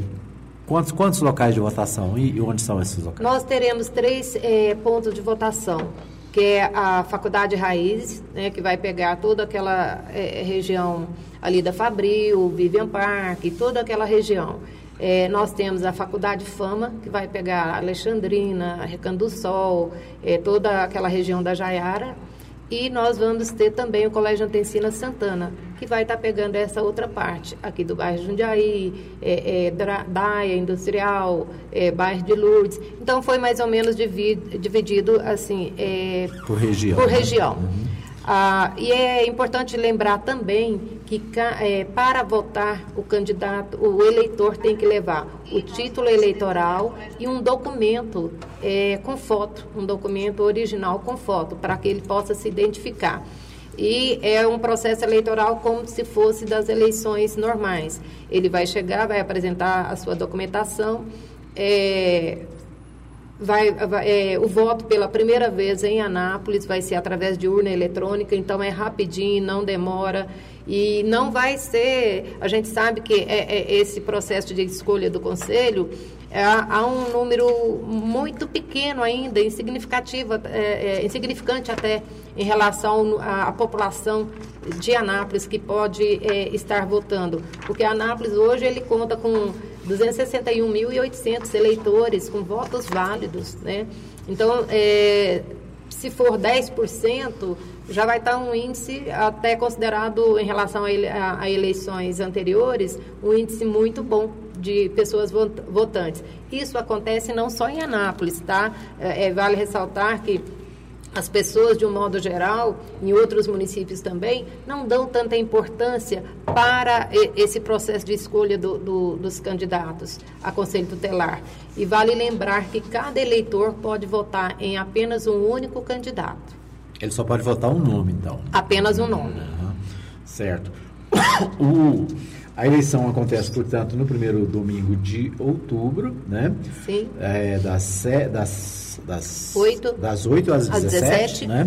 Quantos, quantos locais de votação e, e onde são esses locais? Nós teremos três eh, pontos de votação, que é a Faculdade Raiz, né, que vai pegar toda aquela eh, região ali da Fabril, Vivian Park, toda aquela região. Eh, nós temos a Faculdade Fama, que vai pegar Alexandrina, Recanto do Sol, eh, toda aquela região da Jaiara. E nós vamos ter também o Colégio Antensina Santana, que vai estar pegando essa outra parte, aqui do bairro Jundiaí, é, é, Daia Industrial, é, bairro de Lourdes. Então, foi mais ou menos divi- dividido, assim... é, Por região, Por né? região. Ah, e é importante lembrar também que é, para votar o candidato, o eleitor tem que levar o título eleitoral e um documento é, com foto, um documento original com foto, para que ele possa se identificar. E é um processo eleitoral como se fosse das eleições normais. Ele vai chegar, vai apresentar a sua documentação, é, Vai, vai- é, o voto pela primeira vez em Anápolis vai ser através de urna eletrônica, então é rapidinho, não demora e não vai ser. A gente sabe que é, é esse processo de escolha do conselho é, há um número muito pequeno ainda, insignificativo, é, é, insignificante até em relação à, população de Anápolis que pode é, estar votando, porque Anápolis hoje ele conta com 261.800 eleitores com votos válidos, né? Então, é, se for 10%, já vai estar um índice até considerado, em relação a, ele- a- a eleições anteriores, um índice muito bom de pessoas vot- votantes. Isso acontece não só em Anápolis, tá? É, é, vale ressaltar que as pessoas, de um modo geral, em outros municípios também, não dão tanta importância para esse processo de escolha do, do, dos candidatos a conselho tutelar. E vale lembrar que cada eleitor pode votar em apenas um único candidato. Ele só pode votar um nome, então. Apenas um nome. Uhum. Certo. (coughs) O, a eleição acontece, portanto, no primeiro domingo de outubro, né? Sim. É, das, das, das, 8, das 8 às, às 17, 17, né?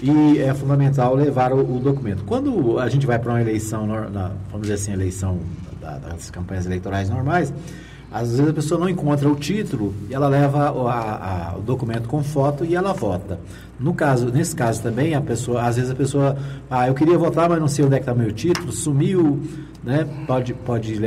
E é fundamental levar o, o documento. Quando a gente vai para uma eleição, na, vamos dizer assim, eleição da, das campanhas eleitorais normais, às vezes a pessoa não encontra o título e ela leva a, a, o documento com foto e ela vota. No caso, nesse caso também, a pessoa, às vezes a pessoa, ah, eu queria votar, mas não sei onde é que está meu título, sumiu, né? Pode, pode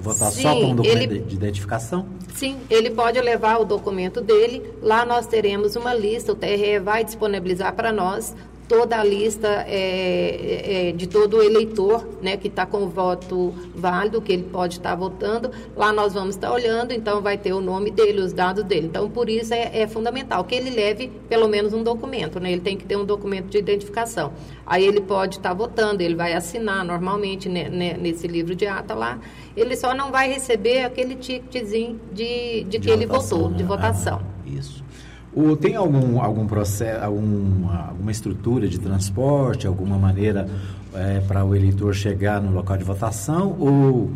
votar Sim, só com um documento ele, de identificação? Sim, ele pode levar o documento dele. Lá nós teremos uma lista, o TRE vai disponibilizar para nós toda a lista é, é, de todo eleitor né, que está com o voto válido, que ele pode estar tá votando. Lá nós vamos estar tá olhando, então vai ter o nome dele, os dados dele. Então, por isso é, é fundamental que ele leve pelo menos um documento, né? ele tem que ter um documento de identificação. Aí ele pode estar tá votando, ele vai assinar normalmente né, nesse livro de ata lá. Ele só não vai receber aquele ticketzinho de, de, de que votação, ele votou, né? de votação. Ah, isso. O, tem algum, algum processo, algum, alguma estrutura de transporte, alguma maneira é, para o eleitor chegar no local de votação? Ou,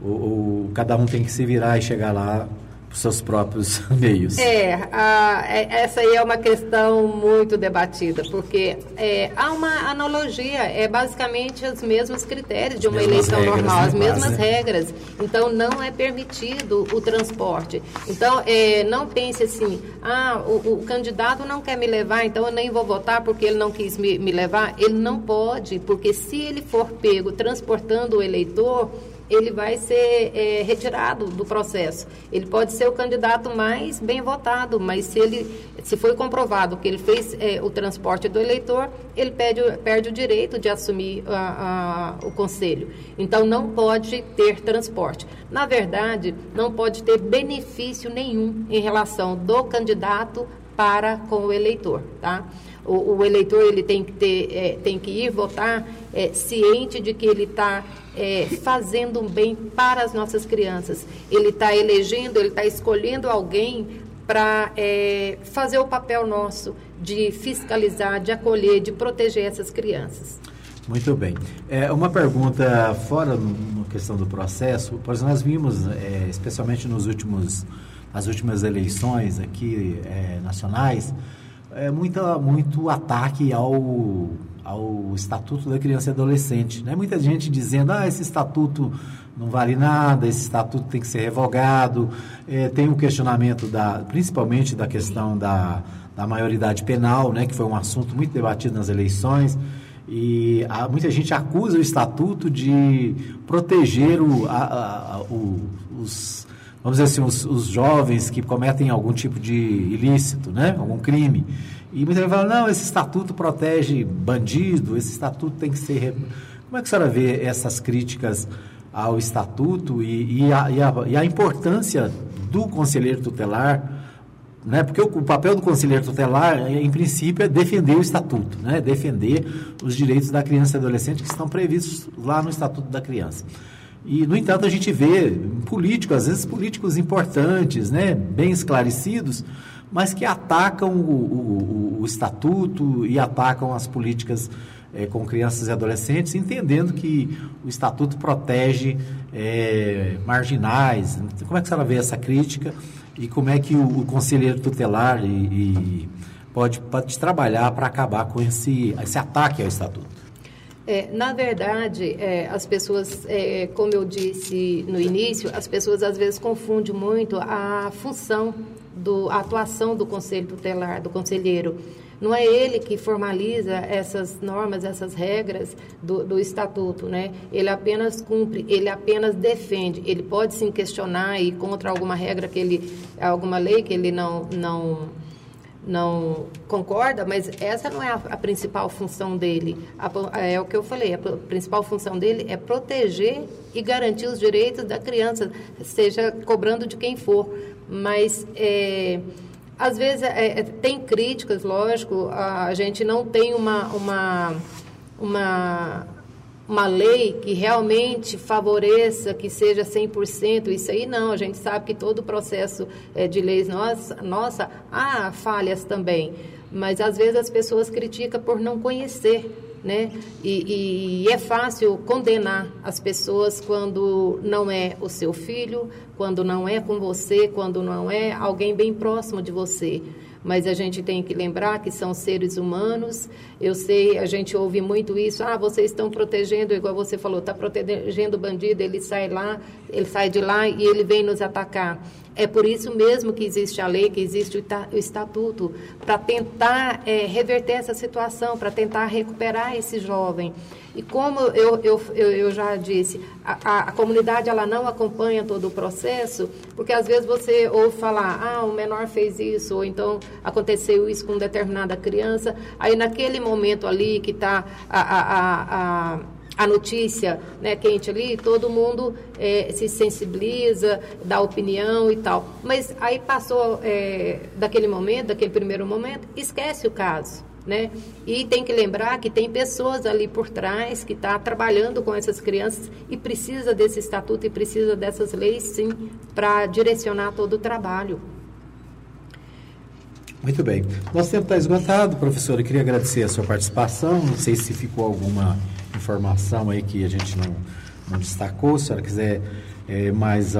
ou, ou, cada um tem que se virar e chegar lá seus próprios (laughs) meios. É, a, é, essa aí é uma questão muito debatida, porque é, há uma analogia, é basicamente os mesmos critérios de uma eleição normal, as mesmas base. regras. Então, não é permitido o transporte. Então, é, não pense assim, ah, o, o, candidato não quer me levar, então eu nem vou votar porque ele não quis me, me levar. Ele não pode, porque se ele for pego transportando o eleitor, ele vai ser é, retirado do processo. Ele pode ser o candidato mais bem votado, mas se ele se foi comprovado que ele fez é, o transporte do eleitor, ele perde, perde o direito de assumir a, a, o conselho. Então não pode ter transporte. Na verdade, não pode ter benefício nenhum em relação do candidato para com o eleitor, tá? O, o eleitor ele tem que ter, é, tem que ir votar é, ciente de que ele está é, fazendo um bem para as nossas crianças. Ele está elegendo, ele está escolhendo alguém para é, fazer o papel nosso de fiscalizar, de acolher, de proteger essas crianças. Muito bem. É, uma pergunta fora na questão do processo, pois nós vimos, é, especialmente nos últimos, nas últimas eleições aqui é, nacionais, é, muita, muito ataque ao, ao Estatuto da Criança e Adolescente. Né? Muita gente dizendo, ah, esse estatuto não vale nada, esse estatuto tem que ser revogado. É, tem um questionamento, da, principalmente da questão da, da maioridade penal, né? que foi um assunto muito debatido nas eleições. E há, muita gente acusa o estatuto de proteger o, a, a, o, os vamos dizer assim, os, os, jovens que cometem algum tipo de ilícito, né? algum crime. E muita gente fala, não, esse estatuto protege bandido, esse estatuto tem que ser... Como é que a senhora vê essas críticas ao estatuto e, e, a, e, a, e a, importância do conselheiro tutelar, né? porque o, o, papel do conselheiro tutelar, em princípio, é defender o estatuto, né? defender os direitos da criança e adolescente que estão previstos lá no Estatuto da Criança. E, no entanto, a gente vê políticos, às vezes políticos importantes, né, bem esclarecidos, mas que atacam o, o, o estatuto e atacam as políticas é, com crianças e adolescentes, entendendo que o estatuto protege é, marginais. Como é que a senhora vê essa crítica e como é que o, o conselheiro tutelar e, e pode, pode trabalhar para acabar com esse, esse ataque ao estatuto? É, na verdade, é, as pessoas, é, como eu disse no início, as pessoas às vezes confundem muito a função, do, a atuação do conselho tutelar, do conselheiro. Não é ele que formaliza essas normas, essas regras do, do estatuto, né? Ele apenas cumpre, ele apenas defende. Ele pode sim questionar e contra alguma regra que ele, alguma lei que ele não, não não concorda, mas essa não é a, a principal função dele. A, é o que eu falei, a principal função dele é proteger e garantir os direitos da criança, seja cobrando de quem for. Mas é, às vezes é, é, tem críticas, lógico, a gente não tem uma, uma, uma, uma lei que realmente favoreça, que seja 100%, isso aí não, a gente sabe que todo o processo é, de leis nossa, nossa há falhas também, mas às vezes as pessoas criticam por não conhecer, né? E, e, é fácil condenar as pessoas quando não é o seu filho, quando não é com você, quando não é alguém bem próximo de você. Mas a gente tem que lembrar que são seres humanos. Eu sei, a gente ouve muito isso. Ah, vocês estão protegendo, igual você falou, está protegendo o bandido, ele sai lá, ele sai de lá e ele vem nos atacar. É por isso mesmo que existe a lei, que existe o estatuto, para tentar é, reverter essa situação, para tentar recuperar esse jovem. E como eu, eu, eu, já disse, a, a, comunidade ela não acompanha todo o processo, porque às vezes você ouve falar, ah, o menor fez isso, ou então aconteceu isso com determinada criança, aí naquele momento ali que está a, a, a a notícia né, quente ali, todo mundo é, se sensibiliza, dá opinião e tal. Mas aí passou é, daquele momento, daquele primeiro momento, esquece o caso. Né? E tem que lembrar que tem pessoas ali por trás que estão tá trabalhando com essas crianças e precisa desse estatuto e precisa dessas leis, sim, para direcionar todo o trabalho. Muito bem. Nosso tempo está esgotado, professor. Eu queria agradecer a sua participação. Não sei se ficou alguma informação aí que a gente não, não destacou. Se a senhora quiser é, mais,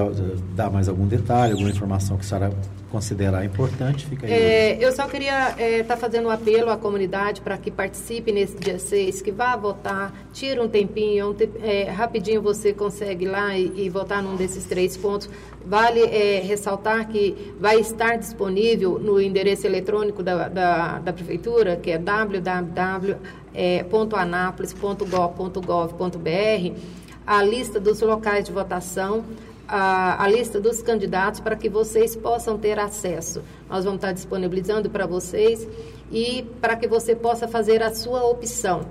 dar mais algum detalhe, alguma informação que a senhora considerar importante, fica aí. É, eu só queria estar é, tá fazendo um apelo à comunidade para que participe nesse dia 6, que vá votar, tira um tempinho, um te, é, rapidinho você consegue ir lá e, e, votar num desses três pontos. Vale é, ressaltar que vai estar disponível no endereço eletrônico da, da, da Prefeitura, que é www.anapolis.gov.br, a lista dos locais de votação, a, a, lista dos candidatos para que vocês possam ter acesso. Nós vamos estar disponibilizando para vocês e para que você possa fazer a sua opção.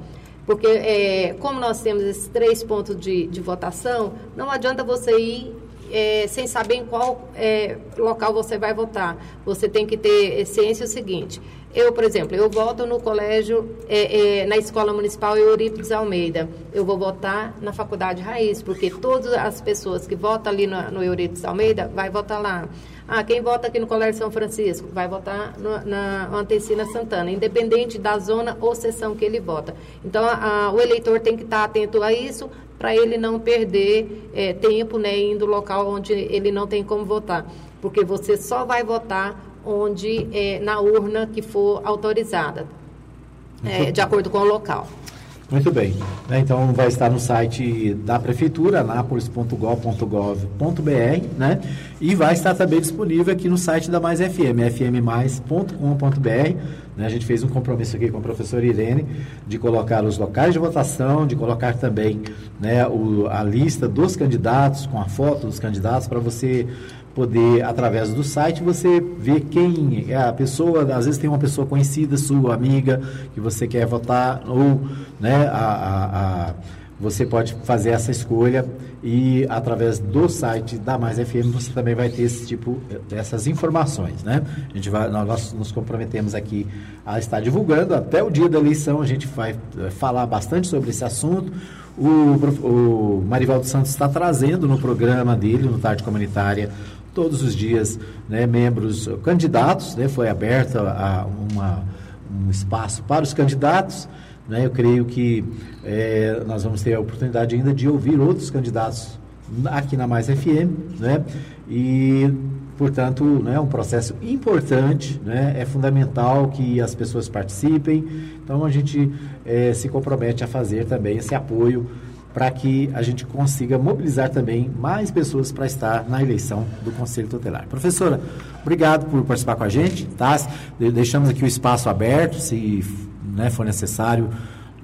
Porque, é, como nós temos esses três pontos de, de votação, não adianta você ir é, sem saber em qual é, local você vai votar. Você tem que ter ciência o seguinte. Eu, por exemplo, eu voto no colégio, é, é, na Escola Municipal Eurípides Almeida. Eu vou votar na Faculdade Raiz, porque todas as pessoas que votam ali no, no Eurípides Almeida vai votar lá. Ah, quem vota aqui no Colégio São Francisco vai votar no, na Antecina Santana, independente da zona ou seção que ele vota. Então, a, a, o eleitor tem que estar atento a isso para ele não perder é, tempo né, indo local onde ele não tem como votar. Porque você só vai votar onde é, na urna que for autorizada, é, de acordo com o local. Muito bem. Né, então vai estar no site da prefeitura, anápolis.gov.br, né? E vai estar também disponível aqui no site da Mais FM, fmmais.com.br. Né? A gente fez um compromisso aqui com a professora Irene de colocar os locais de votação, de colocar também né, o, a lista dos candidatos, com a foto dos candidatos, para você poder, através do site, você ver quem é a pessoa, às vezes tem uma pessoa conhecida, sua amiga, que você quer votar, ou né, a, a, a você pode fazer essa escolha e através do site da Mais FM você também vai ter esse tipo dessas informações, né? A gente vai, nós nos comprometemos aqui a estar divulgando até o dia da eleição. A gente vai eh, falar bastante sobre esse assunto. O, o Marivaldo Santos está trazendo no programa dele, no Tarde Comunitária, todos os dias, né, membros candidatos, né, foi aberto a, a uma, um espaço para os candidatos. Né, eu creio que é, nós vamos ter a oportunidade ainda de ouvir outros candidatos aqui na Mais FM, né, e portanto né, um processo importante, né, é fundamental que as pessoas participem. Então a gente é, se compromete a fazer também esse apoio para que a gente consiga mobilizar também mais pessoas para estar na eleição do Conselho Tutelar. Professora, obrigado por participar com a gente, tá? Deixamos aqui o espaço aberto, se né, for necessário,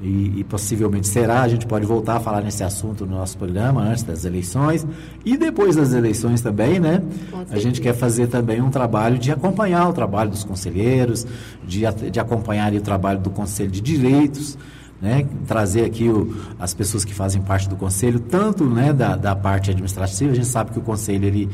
e, e, possivelmente será, a gente pode voltar a falar nesse assunto no nosso programa antes das eleições e depois das eleições também, né? A gente quer fazer também um trabalho de acompanhar o trabalho dos conselheiros, de, de acompanhar o trabalho do Conselho de Direitos, né, trazer aqui o, as pessoas que fazem parte do conselho, tanto né, da, da parte administrativa, a gente sabe que o conselho ele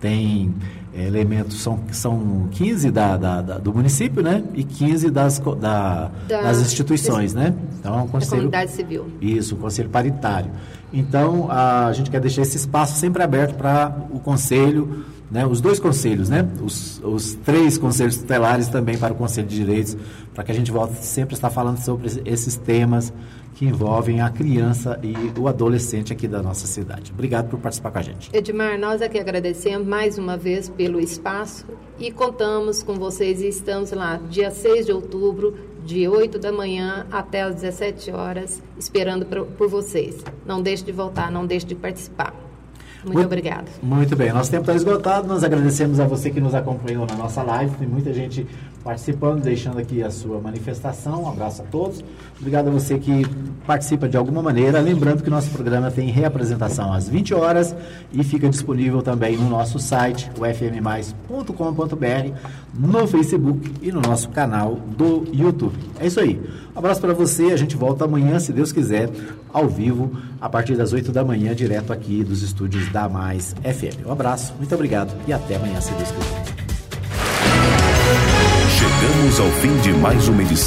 tem é, elementos, são, são 15 da, da, da, do município, né? E 15 das, da, da das instituições, né? Então é um conselho. Da comunidade civil. Isso, um conselho paritário. Então a gente quer deixar esse espaço sempre aberto para o conselho, né? Os dois conselhos, né? Os, os três conselhos tutelares também para o Conselho de Direitos, para que a gente volte sempre a estar falando sobre esses temas que envolvem a criança e o adolescente aqui da nossa cidade. Obrigado por participar com a gente. Edmar, nós aqui agradecemos mais uma vez pelo espaço e contamos com vocês e estamos lá dia 6 de outubro, de 8 da manhã até as 17 horas, esperando por vocês. Não deixe de voltar, não deixe de participar. Muito, muito obrigado. Muito bem, nosso tempo está esgotado. Nós agradecemos a você que nos acompanhou na nossa live. Tem muita gente participando, deixando aqui a sua manifestação. Um abraço a todos. Obrigado a você que participa de alguma maneira. Lembrando que nosso programa tem reapresentação às 20 horas e fica disponível também no nosso site, o fmmais.com.br, no Facebook e no nosso canal do YouTube. É isso aí. Um abraço para você. A gente volta amanhã, se Deus quiser, ao vivo, a partir das 8 da manhã, direto aqui dos estúdios da Mais FM. Um abraço, muito obrigado e até amanhã, se Deus quiser. Chegamos ao fim de mais uma edição.